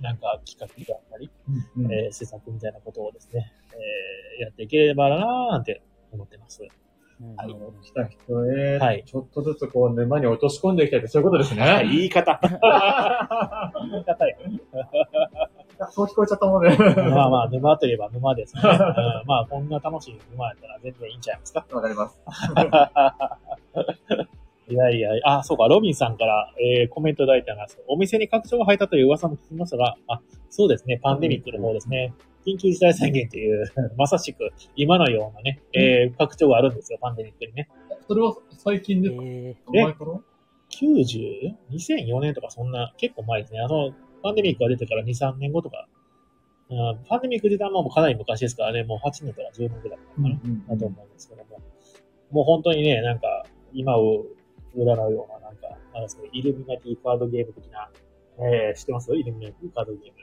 なんか企画であったり、うんえー施策みたいなことをですね、えーやっていければなーなんて思ってます。うんはい来た人へ、はいちょっとずつこう沼に落とし込んでいきたいってそういうことですね。言い方。言い方よ。そう聞こえちゃったもんね。まあまあ、沼といえば沼ですね。うんまあ、こんな楽しい沼やったら全然いいんちゃいますか？わかります。いやいや、あ、そうか、ロビンさんから、えーコメントいただいたんですお店に拡張が入ったという噂も聞きましたが、あ、そうですね、パンデミックの方ですね。緊急事態宣言という、まさしく今のようなね、えー拡張があるんですよ、パンデミックにね。それは最近ですか？え前から？90?2004 年とかそんな、結構前ですね。あの、パンデミックが出てから2、3年後とか、うん、パンデミック自体はもうかなり昔ですからね、もう8年とか10年くらいかな、だと思うんですけども。もう本当にね、なんか、今を占うような、なんか、なんですかね、イルミナティカードゲーム的な、えー、知ってます？イルミナティカードゲーム。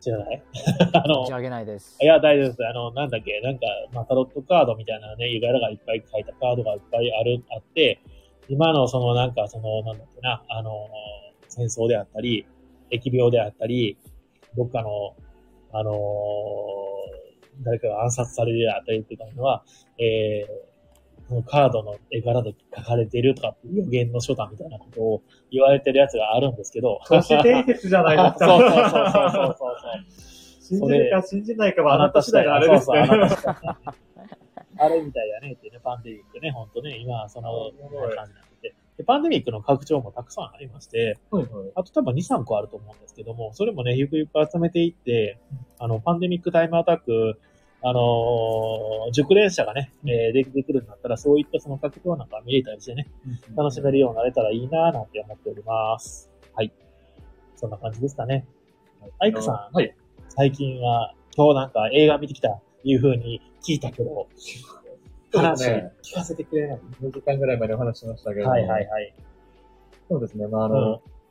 知らない？あのー、持ち、上げないです。いや、大丈夫です。あの、なんだっけ、なんか、まあ、タロットカードみたいなね、ゆがらがいっぱい書いたカードがいっぱいある、あって、今のそのなんか、その、なんだっけな、あの、戦争であったり、疫病であったり、どっかの、あの誰かが暗殺されるであったりっていうのは、えー、このカードの絵柄で書かれているとか予言の書簡みたいなことを言われてるやつがあるんですけど、都市伝説じゃないですか。そうそうそうそうそうそう。信じるか信じないかはあなた次第のあれですね。あれみたいだねってね、パンデミックね、ほんとね、今はその感じになってて。でパンデミックの拡張もたくさんありまして、はいはいあと多分2、3個あると思うんですけども、それもね、ゆくゆく集めていって、あの、パンデミックタイムアタック、あのー熟練者がね、えーできてくるんだったら、そういったその拡張なんか見れたりしてね、楽しめるようになれたらいいなぁなんて思っております。はい。そんな感じですかね。アイクさん、はい。最近は、今日なんか映画見てきた、いう風に聞いたけど、ね。聞かせてくれない。2時間ぐらい前にお話ししましたけど。はいはいはい。そうですね。まあ、あうん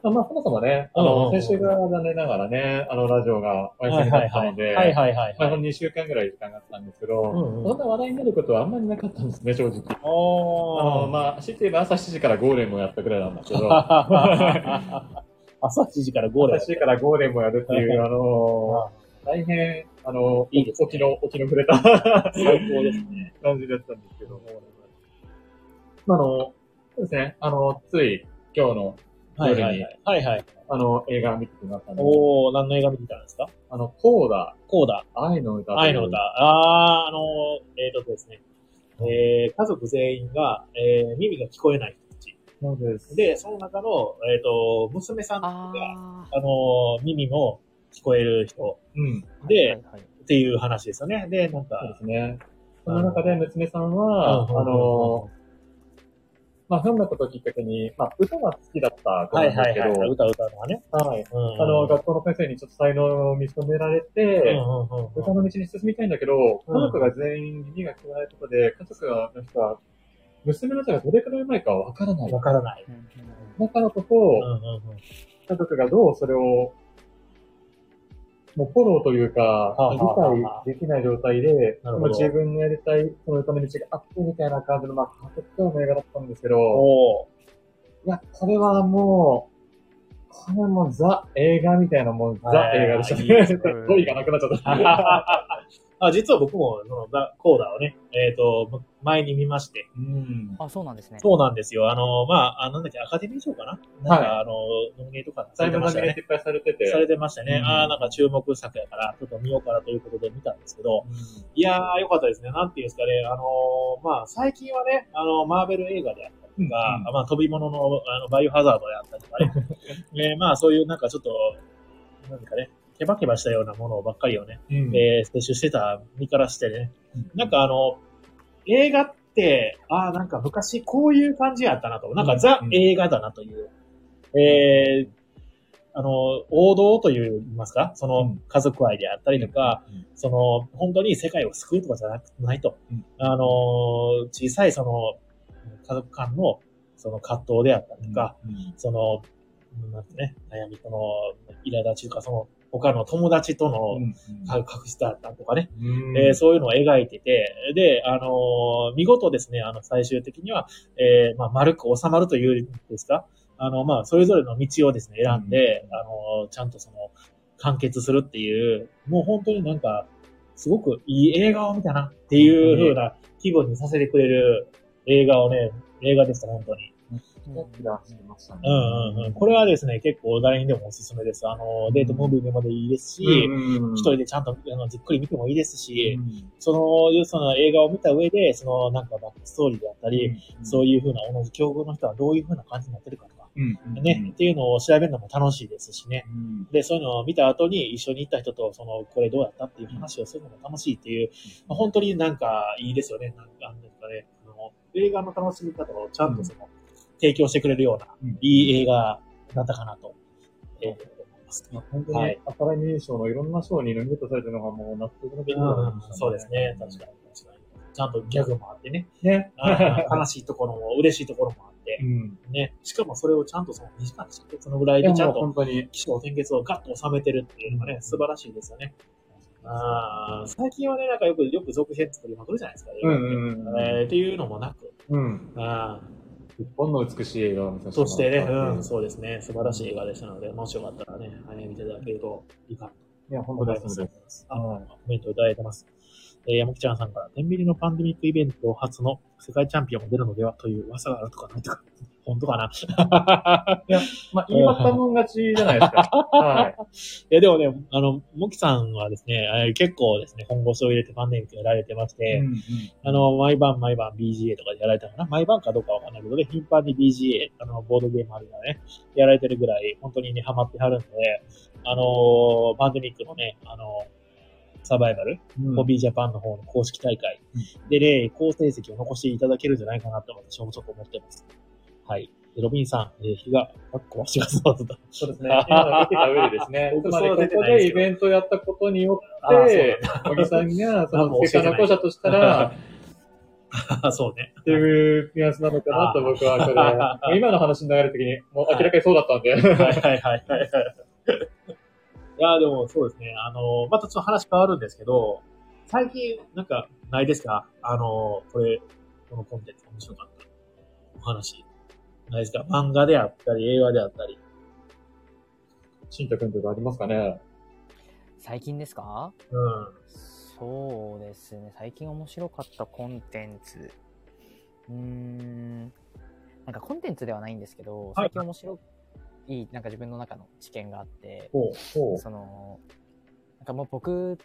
の、まあ、そもそもね、あの、ん先週が残念ながらね、あの、ラジオがお休みだったので、はいはいはいまあ、はい。2週間ぐらい時間があったんですけど、うんうんそんな話題になることはあんまりなかったんですね、正直。あの。まあ、強いて言えば朝7時からゴーレムをやったぐらいなんですけど、朝7時からゴール朝7時からゴーレムをやるっていう、あの、大変、あの、いいですね沖の、沖の触れた最高ですね。感じだったんですけども、まあ、あの、そうですね、あの、つい今日のはいはいはい。はいはい。あの映画見てきましたね。おー、何の映画見てたんですか？あの、コーダ、コーダ。愛の歌。愛の歌。。あー、あのー、えーとですね。えー、家族全員が、えー、耳が聞こえない人たち。そうです。で、その中の、えーと、娘さんが、ああのー、耳も聞こえる人うん。ー。ではいはいはいっていう話ですよね。で、なんそうかで、すね。その中で娘さんは、うんあの、まあ、ひょんなことをきっかけに、まあ、歌が好きだった子はいなんですけど、はいはい。歌歌うのはね。はい。うんあの、学校の先生にちょっと才能を認められうんて、うんうんうん歌の道に進みたいんだけど、家族が全員耳が聞こえないことで、家族の人は、娘の歌がどれくらい前かわからない。わからない。うんうんだからこそ、うんうんうん家族がどうそれを、もうフォローというか理解できない状態で、もう自分のやりたい、その歌の道があってみたいな感じの、まあ、家族との映画だったんですけど。いや、これはもう、これはもうザ映画みたいなもうザはい映画でしたね。語彙がなくなっちゃった。あ、実は僕も、その、ザ・コーダーをね、えっ、と、前に見まして。うん。あ、そうなんですね。そうなんですよ。あの、まあ、あなんだっけ、アカデミー賞かな？なんか、あの、ノミネートかな？されてましたね。ノミネートいっぱいされてて。されてましたね。うんああ、なんか注目作やから、ちょっと見ようかなということで見たんですけど、いやー、よかったですね。なんていうんですかね。あのーまあ、最近はね、あの、マーベル映画であったりとか、うんまあ、飛び物の、あの、バイオハザードであったりとかね。えーまあ、そういうなんかちょっと、なんかね、ケバケバしたようなものばっかりをね、うん。うんえー摂取してた身からしてね。なんかあの、映画って、ああ、なんか昔こういう感じやったなと。なんかザうん映画だなという。えーあの、王道という言いますか、そのうん家族愛であったりとか、うんその、本当に世界を救うとかじゃなくないと。うんあの、小さいその、家族間のその葛藤であったりとか、うんその、なんてね、悩み、その、苛立ちとか、その、他の友達とのうん隠してあったとかね、うん。えーそういうのを描いてて、で、あのー見事ですね、あの、最終的には、えーまあ、丸く収まるというんですか、あの、まあ、それぞれの道をですね、選んで、あのーちゃんとその、完結するっていう、もう本当になんか、すごくいい映画を見たなっていう風な気分にさせてくれる映画をね、映画でした、本当に。キラしてましたね。うんうんうん。これはですね、結構誰にでもおすすめです。あの、デートムービーでもでいいですし、うん一人でちゃんとあのじっくり見てもいいですし、うんその、その映画を見た上で、そのなんかバックストーリーであったり、そういう風な同じ境遇の人はどういう風な感じになってるかとか、うんね、っていうのを調べるのも楽しいですしね。うんで、そういうのを見た後に一緒に行った人と、その、これどうやったっていう話をするのも楽しいっていう、まあ本当になんかいいですよね。なんか、なんかね。あの映画の楽しみ方をちゃんとその、提供してくれるような、うんいい映画だったかなと、本当にはいアカデミー賞のいろんな賞にノミネートされてるのがもう納得のできるうんそうですね。確かに、確かに。ちゃんとギャグもあってね。に。ね。悲しいところも、嬉しいところもあってう、ん。ね。しかもそれをちゃんとその2時間でしたっけ？そのぐらいでちゃんと本当に。気象転結をガッと収めてるっていうのがね、素晴らしいですよね。あー最近はね、なんかよく、よく続編作りまくるじゃないですか、映画ってうんうんうんえーっていうのもなく、うん。あ一本の美しい映画を見さーせてそしてね、ううん、そうですね、素晴らしい映画でしたので、もしよかったらね、はい見ていただけるといいかいや、本と当思います。です。あコメントいただいてます。えー、山木ちゃんさんから、天秤のパンデミックイベント初の世界チャンピオンも出るのではという噂があるとかないとか、本当かな？まあ、言い張ったもん勝ちじゃないですか。はい。いや、でもね、あの、モキさんはですね、えー結構ですね、本腰を入れてパンデミックやられてまして、うんうんあの、毎晩毎晩 BGA とかでやられたのかな毎晩かどうかわかんないけどね、頻繁に BGA、あの、ボードゲームあるからね、やられてるぐらい、本当にね、ハマってはるんで、あのーパンデミックのね、あのサバイバル、うんホビージャパンの方の公式大会でね、好成績を残していただけるんじゃないかなと私もちょっと思ってます。はい。でロビンさん、えー、日が、かっこわしがそうだった。そうですね。今の見てた上でですね。つまり、ここでイベントやったことによって、小木さんが、その、結果残したとしたら、あ そうね。っていうニュアンスなのかなと僕はこれ、今の話の流れ的に、もう明らかにそうだったんで。はいはいはいはいはい。いや、でもそうですね。あの、またちょっと話変わるんですけど、最近、なんか、ないですか？あの、これ、このコンテンツ面白かった。お話。ないですか？漫画であったり、映画であったり。しんたくんとかありますかね？最近ですか？うん。そうですね。最近面白かったコンテンツ。うーん。なんかコンテンツではないんですけど、はい最近面白い、なんか自分の中の知見があって、ほほその、なんかもう僕、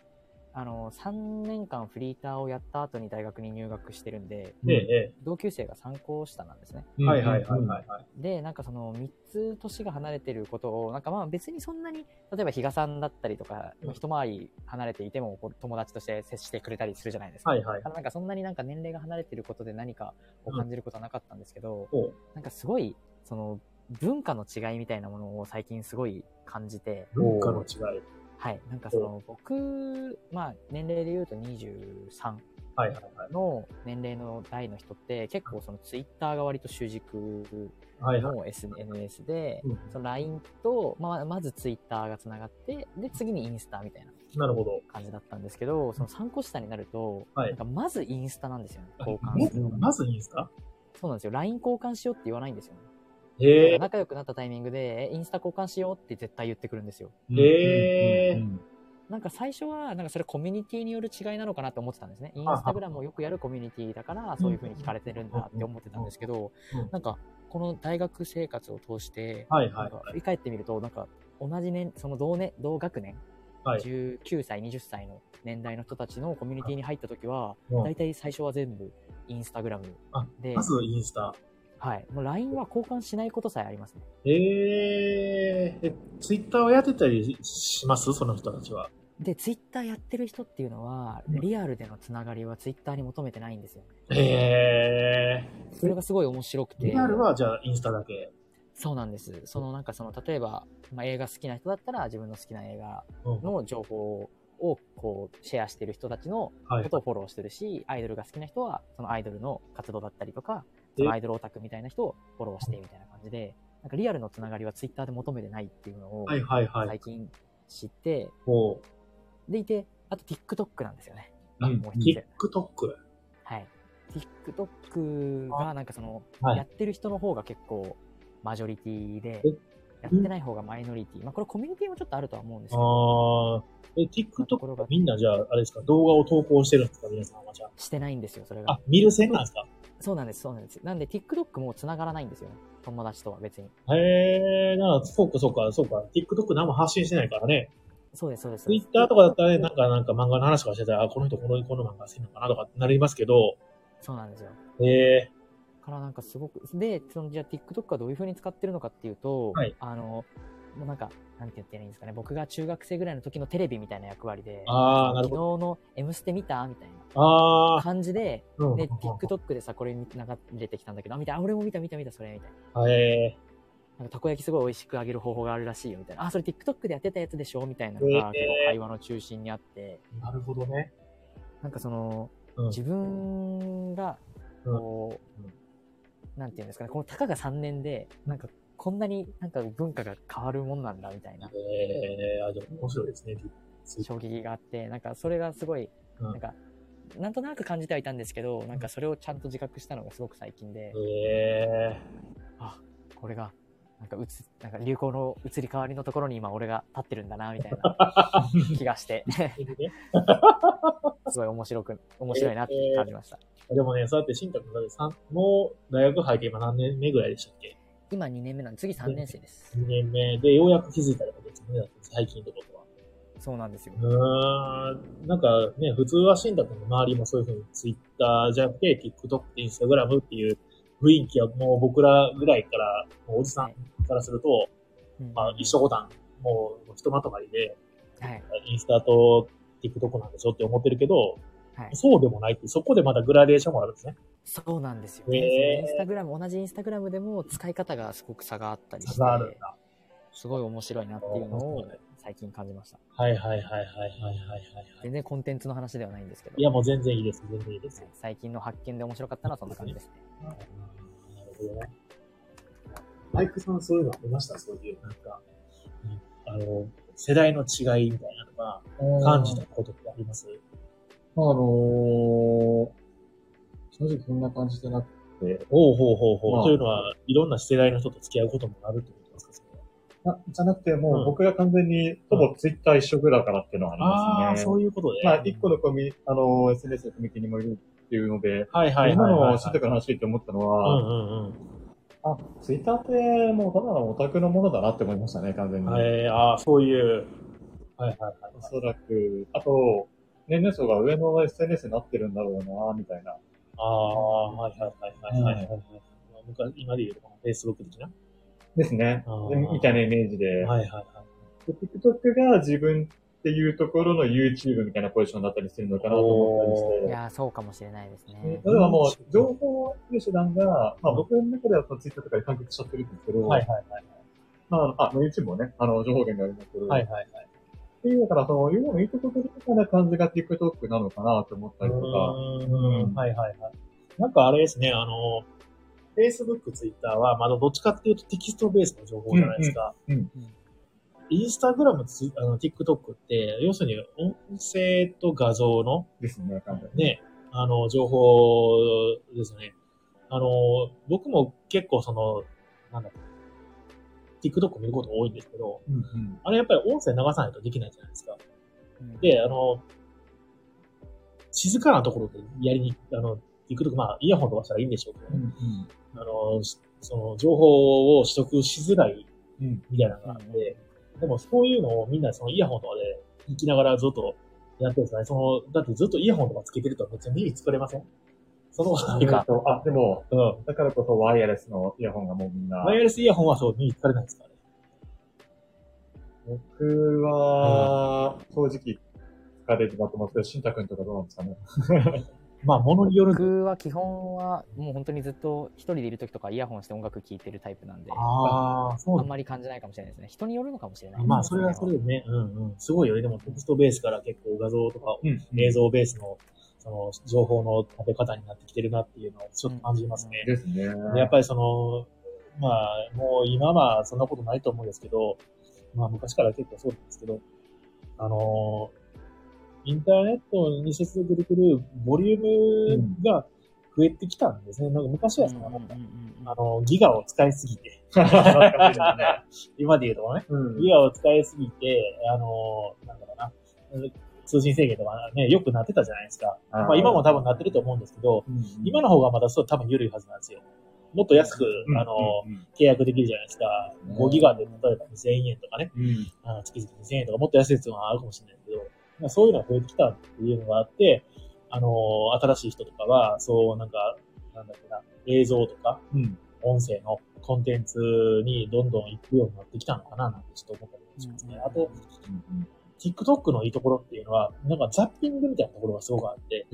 あの、3年間フリーターをやった後に大学に入学してるんで、う。ええ、同級生が参考下なんですね。ええ。はいはいはいはいはい。で、なんかその3つ年が離れてることを、なんかまあ別にそんなに、例えば比嘉さんだったりとか、うん一回り離れていても友達として接してくれたりするじゃないですか。はいはい。なんかそんなになんか年齢が離れてることで何かを感じることはなかったんですけど、ほう。なんかすごい、その文化の違いみたいなものを最近すごい感じて、文化の違い。はい。なんかその僕、まあ年齢で言うと23はいはいはい。の年齢の代の人って結構そのツイッターが割と主軸。の SNS で、うんその LINE と、まあ、まずツイッターがつながって、で、次にインスタみたいななるほど。感じだったんですけど、その3個下になると、はいなんかまずインスタなんですよね、交ま換するのが。まずいいんですかそうなんですよ。LINE 交換しようって言わないんですよね。へえ。仲良くなったタイミングで、えインスタ交換しようって絶対言ってくるんですよ。へーうんなんか最初は、なんかそれコミュニティによる違いなのかなって思ってたんですね。インスタグラムをよくやるコミュニティだから、そういう風に聞かれてるんだって思ってたんですけどうん、なんか、この大学生活を通して、はいはい振り返ってみると、なんか、同じ年、その同年、同学年、はい。19歳、20歳の年代の人たちのコミュニティに入った時は、うん大体最初は全部インスタグラムあでま、ずインスタ。はい。もう LINE は交換しないことさえありますね。えー、え、ツイッターをやってたりします？その人たちは。で、ツイッターやってる人っていうのは、うんリアルでのつながりはツイッターに求めてないんですよ。えそれがすごい面白くー、て。リアルはじゃあインスタだけ。そうなんです。そのなんかその、例えば、まあ、映画好きな人だったら自分の好きな映画うんの情報をこうシェアしてる人たちのはいことをフォローしてるし、アイドルが好きな人はそのアイドルの活動だったりとか、アイドルオタクみたいな人をフォローしてみたいな感じで、なんかリアルのつながりはツイッターで求めてないっていうのを。最近知って、ほでいて、あと TikTok なんですよね。う。うん。TikTok？はい。TikTok がなんかその、はいやってる人の方が結構マジョリティでえ、やってない方がマイノリティ。まあこれコミュニティもちょっとあるとは思うんですけど。え、TikTok がみんなじゃあ、あれですか、動画を投稿してるんですか？皆さんはじゃしてないんですよ、それあ。があ。、見る線なんですか？そうなんです、そうなんです。なんで TikTok も繋がらないんですよね。友達とは別に。へえ、なそうかそうか、そうか。TikTok 何も発信してないからね。そうです、そうです。Twitter とかだったらね、なんか、なんか漫画の話とかしてたら、あ、この人この、この漫画好きなのかなとかってなりますけど、そうなんですよ。へえからなんかすごく、で、そのじゃあ TikTok はどういう風に使ってるのかっていうと、はいあの、もうなんか、なんて言ってらいいんですかね。僕が中学生ぐらいの時のテレビみたいな役割で、あーなる昨日の M ステ見たみたいなああ、感じで、うん。で、TikTok でさ、これ流れてきたんだけど、あ、見た、あ、俺も見た見た見た、それ、みたいな。へえなんかたこ焼きすごい美味しく揚げる方法があるらしいよ、みたいな。あ、それ TikTok でやってたやつでしょみたいなのが、えー。結構会話の中心にあって、なるほどね。なんかその、うん。自分が、こう、なんていうんですかね、このたかが3年で、なんか、こんなになんか文化が変わるもんなんだ、みたいな。ええあ、でも面白いですね。衝撃があって、なんかそれがすごい、うん。なんか、なんとなく感じてはいたんですけど、なんかそれをちゃんと自覚したのがすごく最近で、ええあ、これが、なんかうつ、なんか流行の移り変わりのところに今俺が立ってるんだな、みたいな 気がして、すごい面白く、面白いなって感じました。でもね、そうやって新宅だって三もう大学入って今何年目ぐらいでしたっけ今2年目なんで、次3年生です。?2 年目でようやく気づいたってことですよね。だって最近ってことは。そうなんですよ。うーん。なんかね、普通は新宅の周りもそういうふうに Twitter じゃなくて TikTok、Instagram っていう雰囲気はもう僕らぐらいから、おじさんからすると、うんまあ一緒ボタン、もうひとまとまりで、はい。インスタと TikTok なんでしょって思ってるけど、はい。そうでもないって、そこでまたグラデーションもあるんですね。そうなんですよね。へーインスタグラム、同じインスタグラムでも使い方がすごく差があったりして、差があるんだ。すごい面白いなっていうのを最近感じました。はいはいはいはいはいはいはい、はい。全然コンテンツの話ではないんですけど、いやもう全然いいです、全然いいです。最近の発見で面白かったのはそんな感じですね。なるほどね。マイクさんそういうのありました？そういう、なんか、うんあの、世代の違いみたいなのが感じたことってあります？あのー、正直そんな感じてなくて、ほうほうほうほう。まあというのは、いろんな世代の人と付き合うこともあるってことですか？あじゃなくて、もうんう僕が完全にほぼツイッター一色だからっていうのはああ、ありますね。そういうことで。まあ、一個のコミュ、あの、SNS のコミュニティにもいるっていうので、はいはいはいはい、今はい。の知ってから話して思ったのうは、んうんうん。あ、ツイッターってもうただのオタクのものだなって思いましたね、完全に。えー、ああ、そういう。はいはいはい。おそらく、あと、年齢層が上の SNS になってるんだろうな、みたいな。ああ、はいはいはいはいはいはい。昔今で言うとこの Facebook 的な？ですねあー。でみたいなイメージで。はいはいはい。で TikTok が自分っていうところの YouTube みたいなポジションだったりするのかなと思ったりして。いやー、そうかもしれないですね。例えばもう、情報を得る手段が、まあ僕の中では Twitter とかで完結しちゃってるんですけど、はいはいはい。まあ、あ、YouTube もね、あの、情報源がありますけど、はいはいはい。っていうだから、その、要はいいとこ取りみたいな感じが TikTok なのかなと思ったりとか、うーんはいはいはい。なんかあれですね、あの、Facebook、Twitter はまだどっちかっていうとテキストベースの情報じゃないですか。うんうんインスタグラム、あの、TikTok って、要するに音声と画像のですね。ね、あの、情報ですね。あの、僕も結構その、なんだろう、TikTok 見ること多いんですけど、うんうん。あれやっぱり音声流さないとできないじゃないですか。うんで、あの、静かなところでやりに、あの、行くとき、まあ、イヤホン飛ばしたらいいんでしょうけどね。あの、しその、情報を取得しづらいうん。みたいなのがあって、でもそういうのをみんなそのイヤホンとかで聞きながらずっとやってるんですかね。その、だってずっとイヤホンとかつけてるとめっちゃ耳疲れません？そのことないか。えっとあ、でも、うん。だからこそワイヤレスのイヤホンがもうみんな。ワイヤレスイヤホンはそう耳疲れないですからね。僕は、正直、疲れるなと思って、しんたくんとかどうなんですかね。まあ、ものによる。僕は基本はもう本当にずっと一人でいる時とかイヤホンして音楽聴いてるタイプなんで、ああ、そうあんまり感じないかもしれないですね。人によるのかもしれない。まあ、それはそれでね、うんうん。すごいよね。でもテキストベースから結構画像とかうん映像ベースの、その、情報の食べ方になってきてるなっていうのをちょっと感じますね。ですね。でやっぱりその、まあ、もう今はそんなことないと思うんですけど、まあ昔から結構そうなんですけど、あの、インターネットに接続できるボリュームが増えてきたんですね。なんか昔はその、うんうんうんうんあの、ギガを使いすぎて。今で言うとね、うんギガを使いすぎて、あの、なんだろうな、通信制限とかね、よくなってたじゃないですか。まあ今も多分なってると思うんですけど、今の方がまだそう多分緩いはずなんですよ。もっと安く、あの、契約できるじゃないですか。うん5ギガで例えば2000円とかね、うん。あの月々2000円とかもっと安いやつがあるかもしれないけど、まあ、そういうのが増えてきたっていうのがあって、あの新しい人とかは、そうなんか、なんだっけな、映像とかうん。音声のコンテンツにどんどん行くようになってきたのかななんてちょっと思ったりしますね。あと、TikTok のいいところっていうのは、なんかザッピングみたいなところがすごくあって、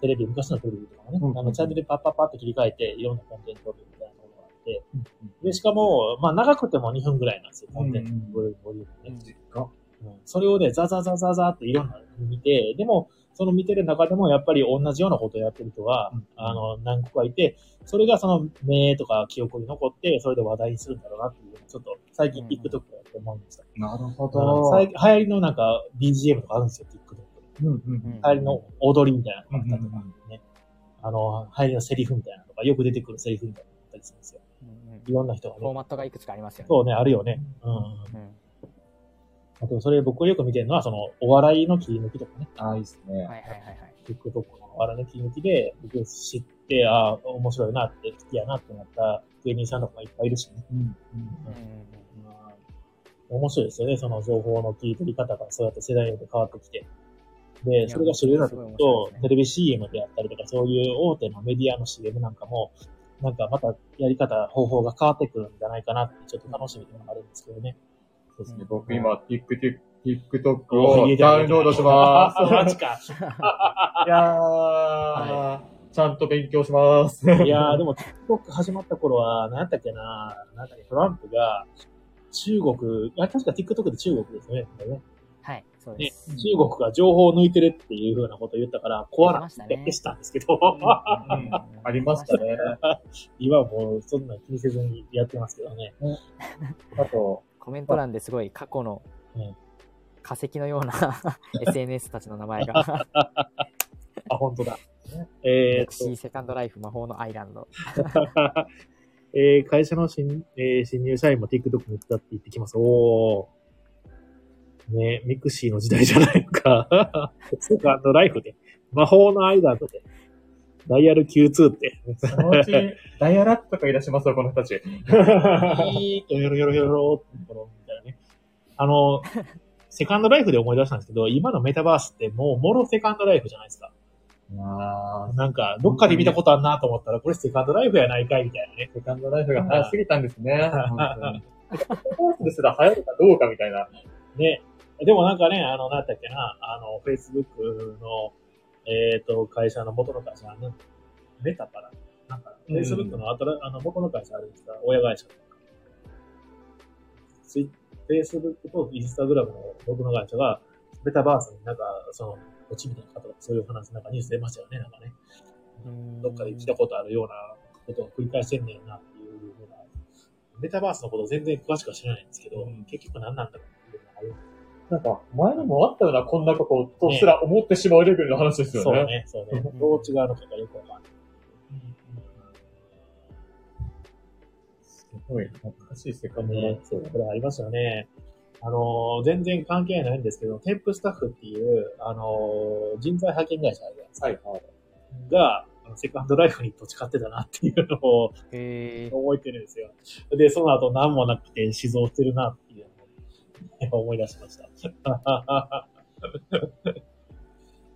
テレビ、昔のテレビとかもね、うんあの、チャンネルパッパッパって切り替えて、いろんなコンテンツを見るみたいなところがあって、で、しかも、まあ長くても2分ぐらいなんですよ、コンテンツ。のボリュームね。うん。それをね、ザザザザザっていろんなの見て、でも、その見てる中でもやっぱり同じようなことをやってる人が、うんあの、何個かいて、それがその目とか記憶に残って、それで話題にするんだろうなっていう、ちょっと最近うん TikTok だと思いました。なるほうんど。最近流行りのなんか BGM とかあるんですよ、TikTok で。うんうんうん流行りの踊りみたいなのがあったりとかね。あの、流行りのセリフみたいなのとか、よく出てくるセリフみたいなのがあったりするんですよ。いろんな人がフォーね。マットがいくつかありますよね。そうね、あるよね。うん。うんあと、それ僕がよく見てるのは、その、お笑いの切り抜きとかね。ああ、いいっすね。はいはいはいはい。TikTok のお笑いの切り抜きで、僕知って、ああ、面白いなって、好きやなってなった芸人さんとかもいっぱいいるしね。うん。うんうんまあ面白いですよね。その情報の切り取り方がそうやって世代によって変わってきて。で、やそれが主流になってくるとねテレビ CM であったりとか、そういう大手のメディアの CM なんかも、なんかまたやり方、方法が変わってくるんじゃないかなって、ちょっと楽しみでもあるんですけどね。そうですね。うん僕今、TikTok TikTok をダウンロードしあまマジか。す。いやー、ちゃんと勉強します。いやー、でも TikTok 始まった頃は、なんだっけな、なんだっけ、トランプが、中国、あ、確か TikTok で中国ですよね。これねはい、そうねです。中国が情報を抜いてるっていう風なことを言ったから、怖なって消したんですけど、うんありましたね。今はもうそんな気にせずにやってますけどね。あと、コメント欄ですごい過去のうん化石のような SNS たちの名前が、あ、本当だ。えーっ歴史セカンドライフ魔法の iらんど。と、えー会社の新,、えー新入社員も TikTok に使って言ってきます。おー。ねミクシーの時代じゃないのか。セカンドライフで。魔法の iらんどで。ダイヤル Q2 って。そのうち、ダイヤラップとかいらっしゃいますよ、この人たち。ピーッとヨロヨロヨロってところみたいなね。あの、セカンドライフで思い出したんですけど、今のメタバースってもうもろセカンドライフじゃないですか。あーなんか、どっかで見たことあるなと思ったら、これセカンドライフやないかいみたいなね。セカンドライフが早すぎたんですね。本当にメタバースですら流行るかどうかみたいな。ね。でもなんかね、あの、なんだっけな、あの、Facebook の、えっ、と、会社の元の会社、なんメタから、なんか、うん Facebook のあたら、あの、元の会社あるんですか、親会社とか。ツイ Facebook と Instagram の元の会社が、メタバースになんか、その、落ちみたいな方とか、そういう話、なんかニュース出ましたよね、なんかね。どっかで聞いたことあるようなことを繰り返してんねんなっていうのが、メタバースのこと全然詳しくは知らないんですけど、うん。結局何なんだろうっていうのがあるなんか、前にもあったような、こんなこととすら思ってしまうレベルの話ですよね。そうね、そうね。どう違うのかがよくわかん。ない。すごい、懐かしいセカンドライね、そう、これありますよね。あの、全然関係ないん。ですけど、テンプスタッフっていう、あの、人材派遣会社あるじゃないですか。はいはい。が、セカンドライフに土地買ってたなっていうのを。覚えてるん。ですよ。で、その後何もなくて死蔵してるなっ思い出しました。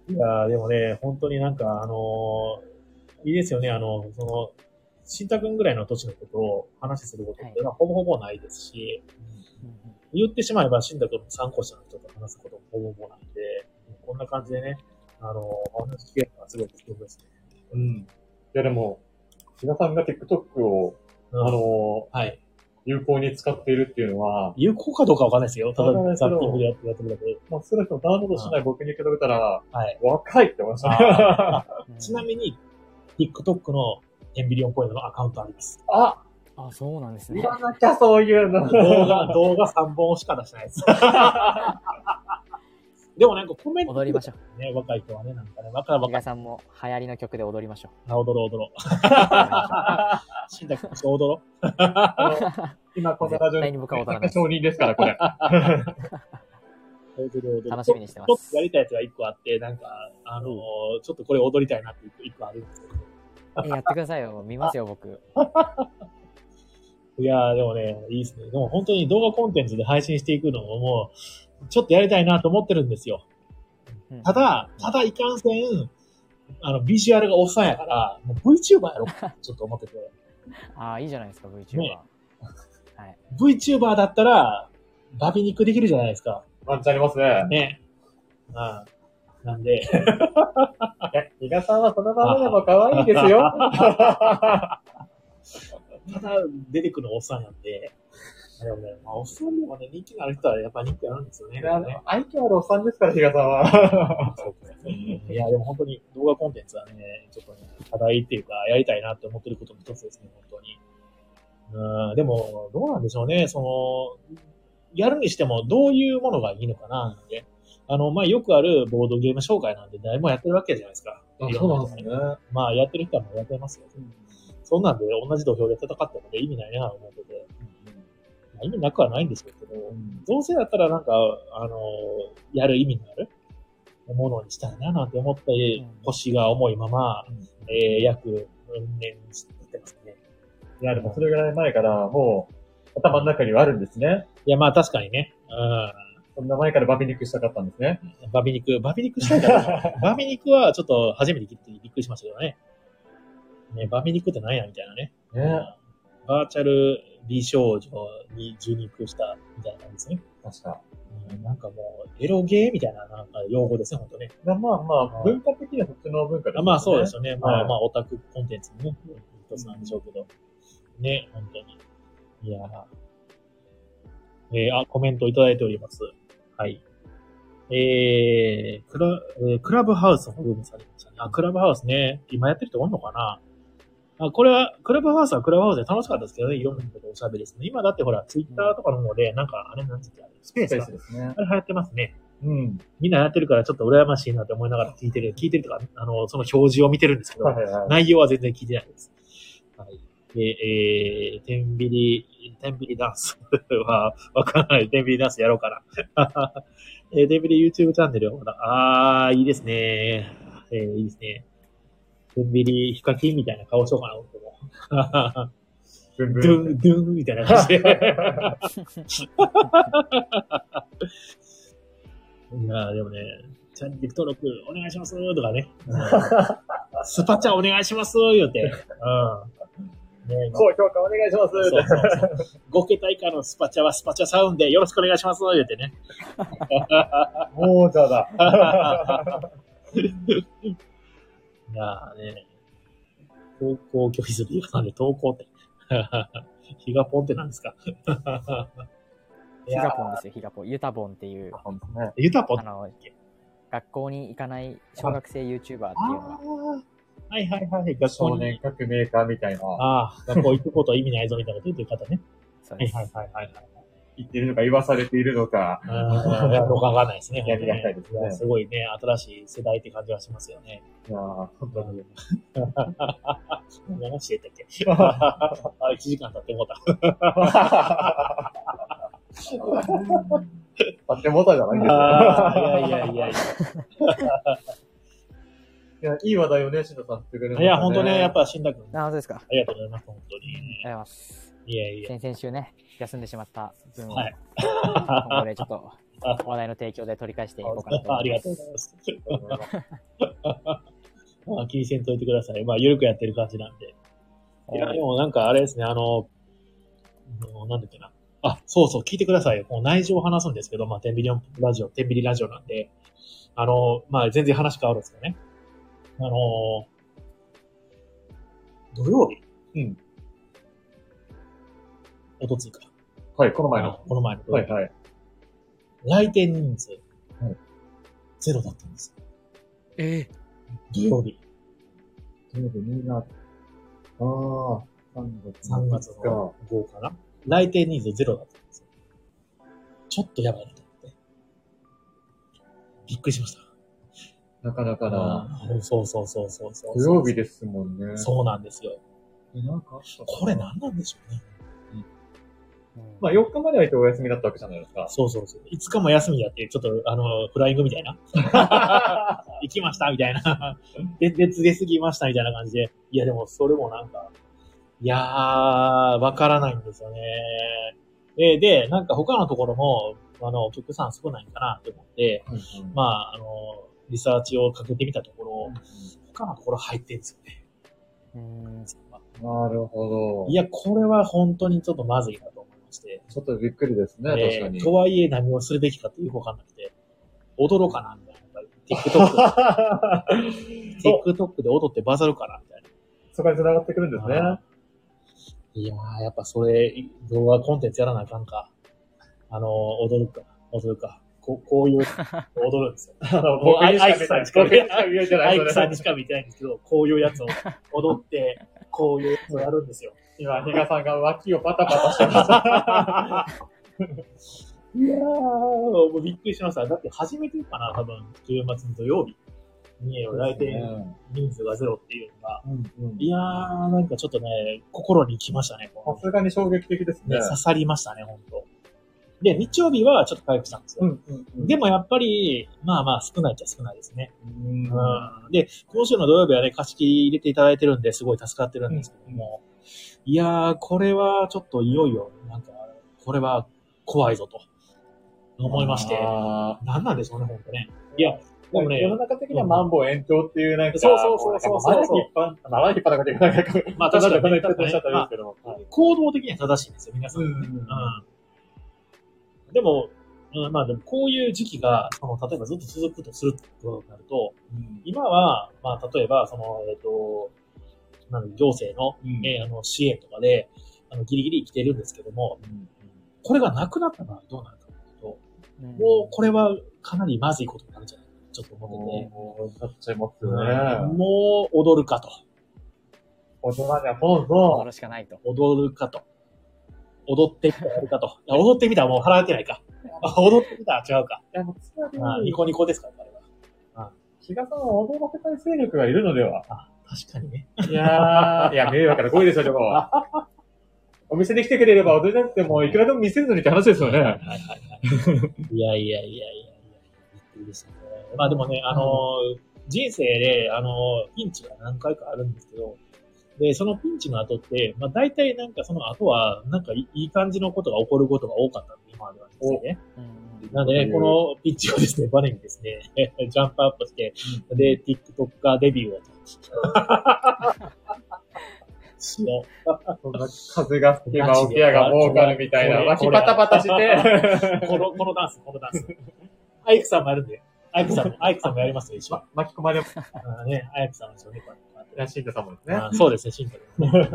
いやーでもね、本当になんか、あのーいいですよね、あの、その、新太くんぐらいの年のことを話することってほぼほぼないですし、言ってしまえば、新太くんの参考者の人と話すこともほぼほぼないんで、こんな感じでね、あのーお話聞けるのはすごい貴重ですね。うん。いやでも、皆さんが TikTok を、あの、はい。有効に使っているっていうのは、有効かどうかわかんないですよ。ただザッピングでやってるだけで。まあ、少なくともダウンロードしない僕に比べたら、はい。若いって思いましたね。ちなみに、TikTok の10ビリオンポイントのアカウントあります。ああ、そうなんですね言。わなきゃそういうの。動画、動画3本しか出してないです。でもなんかコメント踊りましょう。ね、若い人はね、なんかね、若い若い。さんも流行りの曲で踊りましょあ踊ろう踊ろう。う。踊りま死んだ気持ち踊ろう。今このラジオに僕は踊らない承認ですから、これ。楽しみにしてますちょっとやりたいやつが1個あって、なんか、あのーちょっとこれ踊りたいなって1個あるんですけど。えやってくださいよ。見ますよ、僕。いやー、でもね、いいですね。でも本当に動画コンテンツで配信していくのももう、ちょっとやりたいなと思ってるんですよ。うんただ、ただいかんせん、あの、ビジュアルがおっさんやから、もう VTuber やろ ちょっと思ってて。ああ、いいじゃないですか、VTuber。ねはい。VTuber だったら、バビ肉できるじゃないですか。ワンチャンありますね。ね。ああなんで、いや、比嘉さんはそのままでも可愛いですよ。ただ出てくるのおっさんなんで、でもね、まあ、おっさんでもね、人気のある人はやっぱ人気あるんですよね。愛嬌あるおっさんですから、比嘉さんは。そうですねいや、でも本当に動画コンテンツはね、ちょっとね、課題っていうか、やりたいなって思ってることの一つですね、本当に。うん、でも、どうなんでしょうね、その、やるにしてもどういうものがいいのかな、なんで。あの、まあ、よくあるボードゲーム紹介なんで、誰もやってるわけじゃないですか。いろ人がねね。まあ、やってる人はもうやってますよ。そんなんで同じ土俵で戦ってもね、意味ないなと思ってて、まあ、意味なくはないんですけど、どうせだったらなんか、あの、やる意味のあるものにしたいななんて思って、ん腰が重いまま、えー、約4年してますね。いや、でもそれぐらい前から、もう、頭の中にはあるんですね。いや、まあ確かにね、うそんな前からバビ肉したかったんですね。ん、バビ肉、バビ肉したいから、バビ肉はちょっと初めて聞いてびっくりしましたけどね。ね、バビ肉って何やみたいなね。ねバーチャル美少女に受肉したみたいな感じですね。確か。うんなんかもう、エロゲーみたいななんか用語ですね、ほんとね。まあまあまあ、文化的にはそっちの文化ですあまあそうですよよね。まあはいまあ、オタクコンテンツのね、一つなんでしょうけど。ね、本当に。いやーえー、あ、コメントいただいております。はい。えー、クラ、えークラブハウスを保護されましたね。あ、クラブハウスね。今やってる人おんのかな？あ、これは、クラブハウスはクラブハウスで楽しかったですけどね。いろんな人とおしゃべりですね。今だってほら、ツイッターとかの方で、なんか、あれなんですか、スペースペース。ですねあ。れ流行ってますね。うん。みんなやってるからちょっと羨ましいなって思いながら聞いてる、聞いてるとか、あの、その表示を見てるんですけど、はいはいはい。内容は全然聞いてないです。はい。で、えー、天秤リ、天秤リダンスは、わからない。天秤リダンスやろうかな。えー、天秤リ YouTube チャンネルをまだ、あー、いいですね。えー、いいですね。天秤リヒカキンみたいな顔しようかな、僕も。ドゥン、ドゥンみたいな感じで。いやーでもね、チャンネル登録お願いしますとかね。スパチャお願いします言うて。うん。ね高評価お願いします。そうそうそう。5桁以下のスパチャはスパチャサウンでよろしくお願いします言うてね。もうじゃだ。いやーね、投稿拒否する言うかなんで投稿って。ヒガポンって何ですか？ヒガポンですよ、ヒガポン。ユタボンっていう。ユタポン？あの、学校に行かない小学生 YouTuber っていうのが、あー。はいはいはい。少に。年革命家みたいな。ああ、学校行くこと意味ないぞみたいなこと言ってる方ね。そうです。はいはいはいはい。言っているのか言わされているのか。うんいや、どうかわかんないですね。いやありがたいですねやすごいね、新しい世代って感じはしますよね。いやー本当に。何してたっけ？あ、1時間経ってもうた。あ手元じゃないんですよ。ああ、いやいやいやいいや、いい話題をね、しんさん振ってくれるや。いや、本当ね、やっぱ、新田君、あ、本当ですか。あありがとうございます、本当に。りがとうございます。いやいや。先々週ね、休んでしまった分を、はい今後でちょっと 話題の提供で取り返していこうかなと。ありがとうございます。まあ、気にせんといてください。まあ、ゆるくやってる感じなんで。いや、でもなんかあれですね、あの、なんだっけな。あ、そうそう、聞いてくださいよ。もう内情を話すんですけど、まあ、テンビリオンラジオ、テンビリラジオなんで、あの、まあ、全然話変わるんですけどね。あの、土曜日？うん。おとついか。はい、この前の。この前の土曜日、はいはい。来店人数、はいゼロだったんですよ。え土曜日。とりあえずみんな、ああ、3月3月の5かな来店人数ゼロだったんですよ。ちょっとやばいなと思って。びっくりしました。なかなかな。うんそうそうそうそうそう。土曜日ですもんね。そうなんですよ。えなんかあったかなこれ何なんでしょうね。まあ4日まではお休みだったわけじゃないですか。そうそうそう。5日も休みやって、ちょっと、あの、フライングみたいな。行きましたみたいな。で、で、出過ぎましたみたいな感じで。いや、でも、それもなんか、いやー、わからないんですよね。で、で、なんか他のところも、あの、お客さん少ないんかなって思って、まあ、あの、リサーチをかけてみたところ、他のところ入ってんですよね。うん。なるほど。いや、これは本当にちょっとまずいなとして。ちょっとびっくりですね、確かに。えーとはいえ何をするべきかってよくわかんなくて、踊ろうかな、みたいな。TikTok、そ TikTok で踊ってバズるかな、みたいな。そこに繋がってくるんですね。いやー、やっぱそれ、動画コンテンツやらなあかんか。あのー、踊るか、踊るか。こうこういう、踊るんですよ。あ のもうアイアイクさんしか。アイクさんにしか見てないんですけど、こういうやつを踊って、こういうやつをやるんですよ。今、比嘉さんが脇をパタパタしてました。いやー、もうびっくりしました。だって初めてかな、多分、10月の土曜日に来店人数がゼロっていうのが、うんうんいやー、なんかちょっとね、心に来ましたね。さすがに衝撃的ですねね。刺さりましたね、本当で、日曜日はちょっと回復したんですよ。うんうんうんでもやっぱり、まあまあ少ないっちゃ少ないですね。うんうんで、今週の土曜日はね、貸し切り入れていただいてるんで、すごい助かってるんですけども、いやー、これはちょっといよいよ、なんか、これは怖いぞと、思いまして、あなんなんでしょうね、本当ね。いや、ーでもね世の中的にはマンボウ延長っていうなんか、そうそうそうそうそう。なんかまだ引っ張、まだ引っ張らなきゃいけないか。まあ確かにかなりちょっとおっしゃったらいいですけども。行動的には正しいんですよ、皆さん。うんうんでも、うん、まあでもこういう時期が、その、例えばずっと続くとするとなると、今は、まあ例えば、その、えっ、と、なんだ行政の、うんえーあの、支援とかで、あの、ギリギリ生きてるんですけども、これがなくなった場合どうなるかというと、もうこれはかなりまずいことになるんじゃないかと、ちょっと思ってて、もう、なっちゃいますようんね。もう踊るかと。大人にはどう踊ぞ。るしかないと。踊るかと。踊ってみたらやるかと。いや、踊ってみたらもう払ってないか。あ 踊ってみたら違うか。いや、もうつまりあニコニコですから、彼は。比嘉さんは踊らせたい勢力がいるのでは。確かにね。いやー、いや、迷惑な声ですよ、でも。お店に来てくれれば踊りなくてもいくらでも見せるのにって話ですよね。はいはいはい。いやいやいやいやいや。びっくりですね。まあでもね、あのー人生で、あのーピンチが何回かあるんですけど、で、そのピンチの後って、まあ大体なんかその後は、なんかいいい感じのことが起こることが多かったんで、今まではですね。うんなんでね、このピッチをですね、バネにですね、ジャンプアップして、で、TikToker デビューをしよ 風が吹けば起きやが儲かるみたいな。脇パタパタして。う。この、このダンス、このダンス。アイクさんもやるんで、アイクさんも、アイクさんもやりますよ、一緒。ま巻き込まれまあね、アイクさんも一緒ね、こうやっていらっしゃいさんもですね。あそうですね、シンプルにね。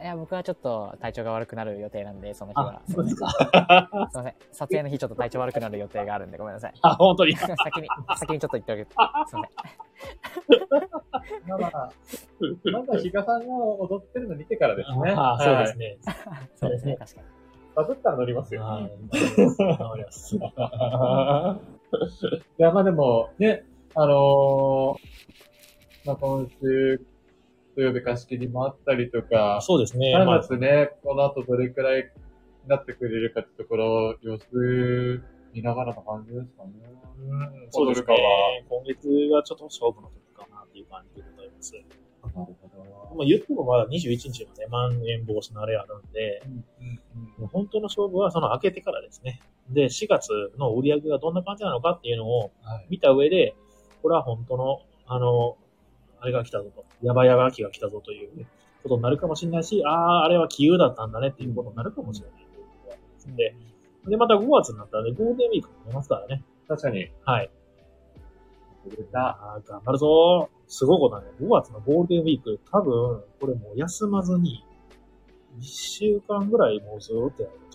いや、僕はちょっと体調が悪くなる予定なんで、その日はあ。、そうですか。すいません。撮影の日ちょっと体調悪くなる予定があるんで、ごめんなさい。あ、本当に。先に、先にちょっと言っておけ。すいません。まあまあ、まずは比嘉さんが踊ってるの見てからですね。あそうですね。ね。そうですね、確かに。バズったら乗りますよ。はい頑張ります。いや、まあでも、ね、あのーまあ今週、土曜日貸し切りもあったりとか、そうですね。3まあ月ね、この後どれくらいなってくれるかってところ、様子見ながらの感じですかね。うん、そうですね。今月がちょっと勝負の時かなっていう感じでございます。なるほど。まあ、言ってもまだ21日までまん延防止のあれあるんで、うんうんもう本当の勝負はその明けてからですね。で、4月の売り上げがどんな感じなのかっていうのをはい。見た上で、これは本当の、あの、あれが来たぞと、やばやば期が来たぞということになるかもしれないし、ああ、あれは気憂だったんだねっていうことになるかもしれないということですので、で、また5月になったらね、ゴールデンウィークも出ますからね。確かに。はい。あー頑張るぞー。すごいことだね。5月のゴールデンウィーク、多分、これもう休まずに、1週間ぐらいもうずーっとやる。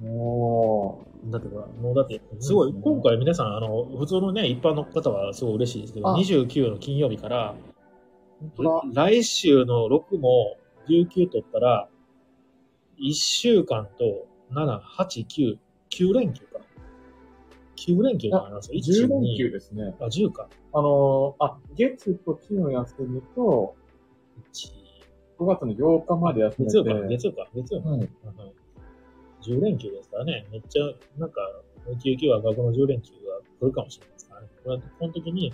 もだってもうだって、すごい、今回皆さん、あの、普通のね、一般の方はすごい嬉しいですけど、あ29の金曜日から、来週の6も19取ったら、1週間と7、8、9、9連休か。9連休がありますよ。10 1、連休2、ですね。あ、10か。あのー、あ、月と金を休むと、1、5月の8日まで休めて。月曜か、月曜か、月曜か。10連休ですからね、めっちゃ、なんか、99は学校の10連休が来るかもしれないですからね。これこの時に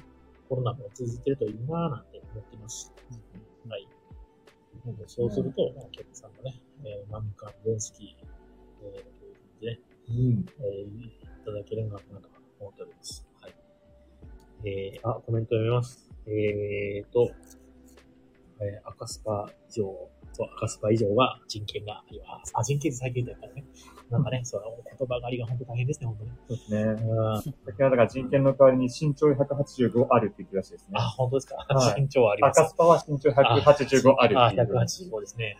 コロナも続いてるといいなぁなんて思ってます。はい。なのでそうすると、まあ、お客さんもね、えー、満漢全席、えー、こういう感じでね、うん。えー、いただけるのかなと思っております。はい。えー、あ、コメント読みます。えーと、えー、赤スパ以上、そう、赤スパ以上は人権があります。あ、人権って最近だったらね。なんかね、そう、言葉狩りが本当大変ですね、本当に。そうですね。うん。先ほどだから人権の代わりに身長185あるって言ってらしいですね。あ、本当ですか？はい身長はあります。赤スパは身長185あるあ、っていう。185ですね。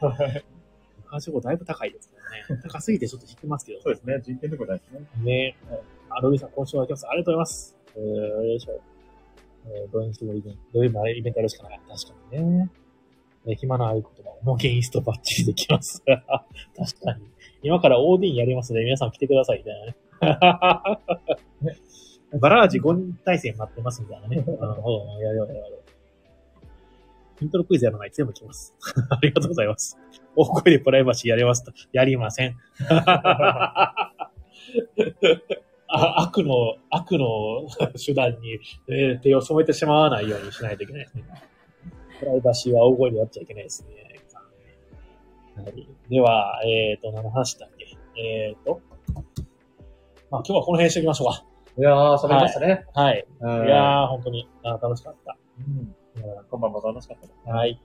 185だいぶ高いですね。高すぎてちょっと引きますけど。そうですね。人権のことないですね。ね。あ、ロビーさん、今週は来ます。ありがとうございます。えー、よいしょ。えー、ドインストイベント、ドイもあれイベントやるしかない。確かにね。えー暇な合言葉を、もうゲインストバッチリできます。確かに。今からオーディンやりますので、皆さん来てください、みたいなね。バラージ5人対戦待ってます、みたいなね。あの、うんやるよ、やるよ。イントロクイズやらない、全部来ます。ありがとうございます。大声でプライバシーやりますと。やりません。あ悪の、悪の手段に、えー手を染めてしまわないようにしないといけないですね。プライバシーは大声でやっちゃいけないですね。はい、では、えっ、と、何の話だっけ？えっ、と、まあ今日はこの辺にしておきましょうか。いやー、喋りましたね。はい。うんいやー、本当にあー楽しかった。うんうん今晩も楽しかった。はい。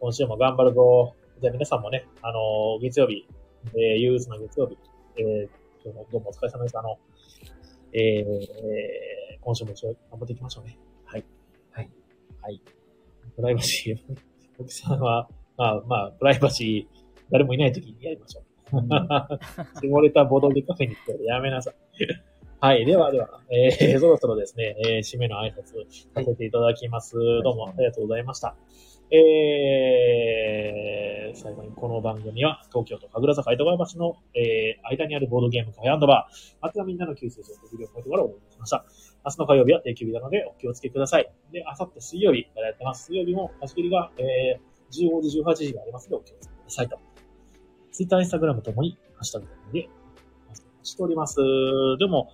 今週も頑張るぞ。じゃあ皆さんもね、あのー月曜日、えー、憂鬱な月曜日、えー、今日もどうもお疲れ様です。あの、えー、えー今週も一応頑張っていきましょうね。はい。はい。はい。プライバシー、奥さんは、まあまあ、プライバシー、誰もいない時にやりましょう。絞れたボドゲカフェに行ってやめなさい。はい。ではでは、えー、そろそろですね、えー、締めの挨拶させていただきます。どうもありがとうございました。えー、最後にこの番組は東京都神楽坂江戸川橋の、えー、間にあるボードゲームカフェバー、あとはみんなの救世主のビデオポイントからお送りしました。明日の火曜日は定休日なのでお気をつけください。で、明後日水曜日からやってます。水曜日も貸し切りが、えー、15時、18時がありますのでお気をつけくださいと。Twitter、Instagram ともにハッシュタグで発信しております。でも、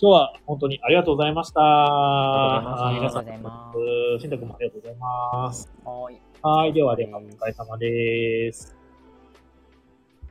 今日は本当にありがとうございました。ありがとうございますしんたくんもありがとうございます。はーい。はい。ではでは、お疲れ様です。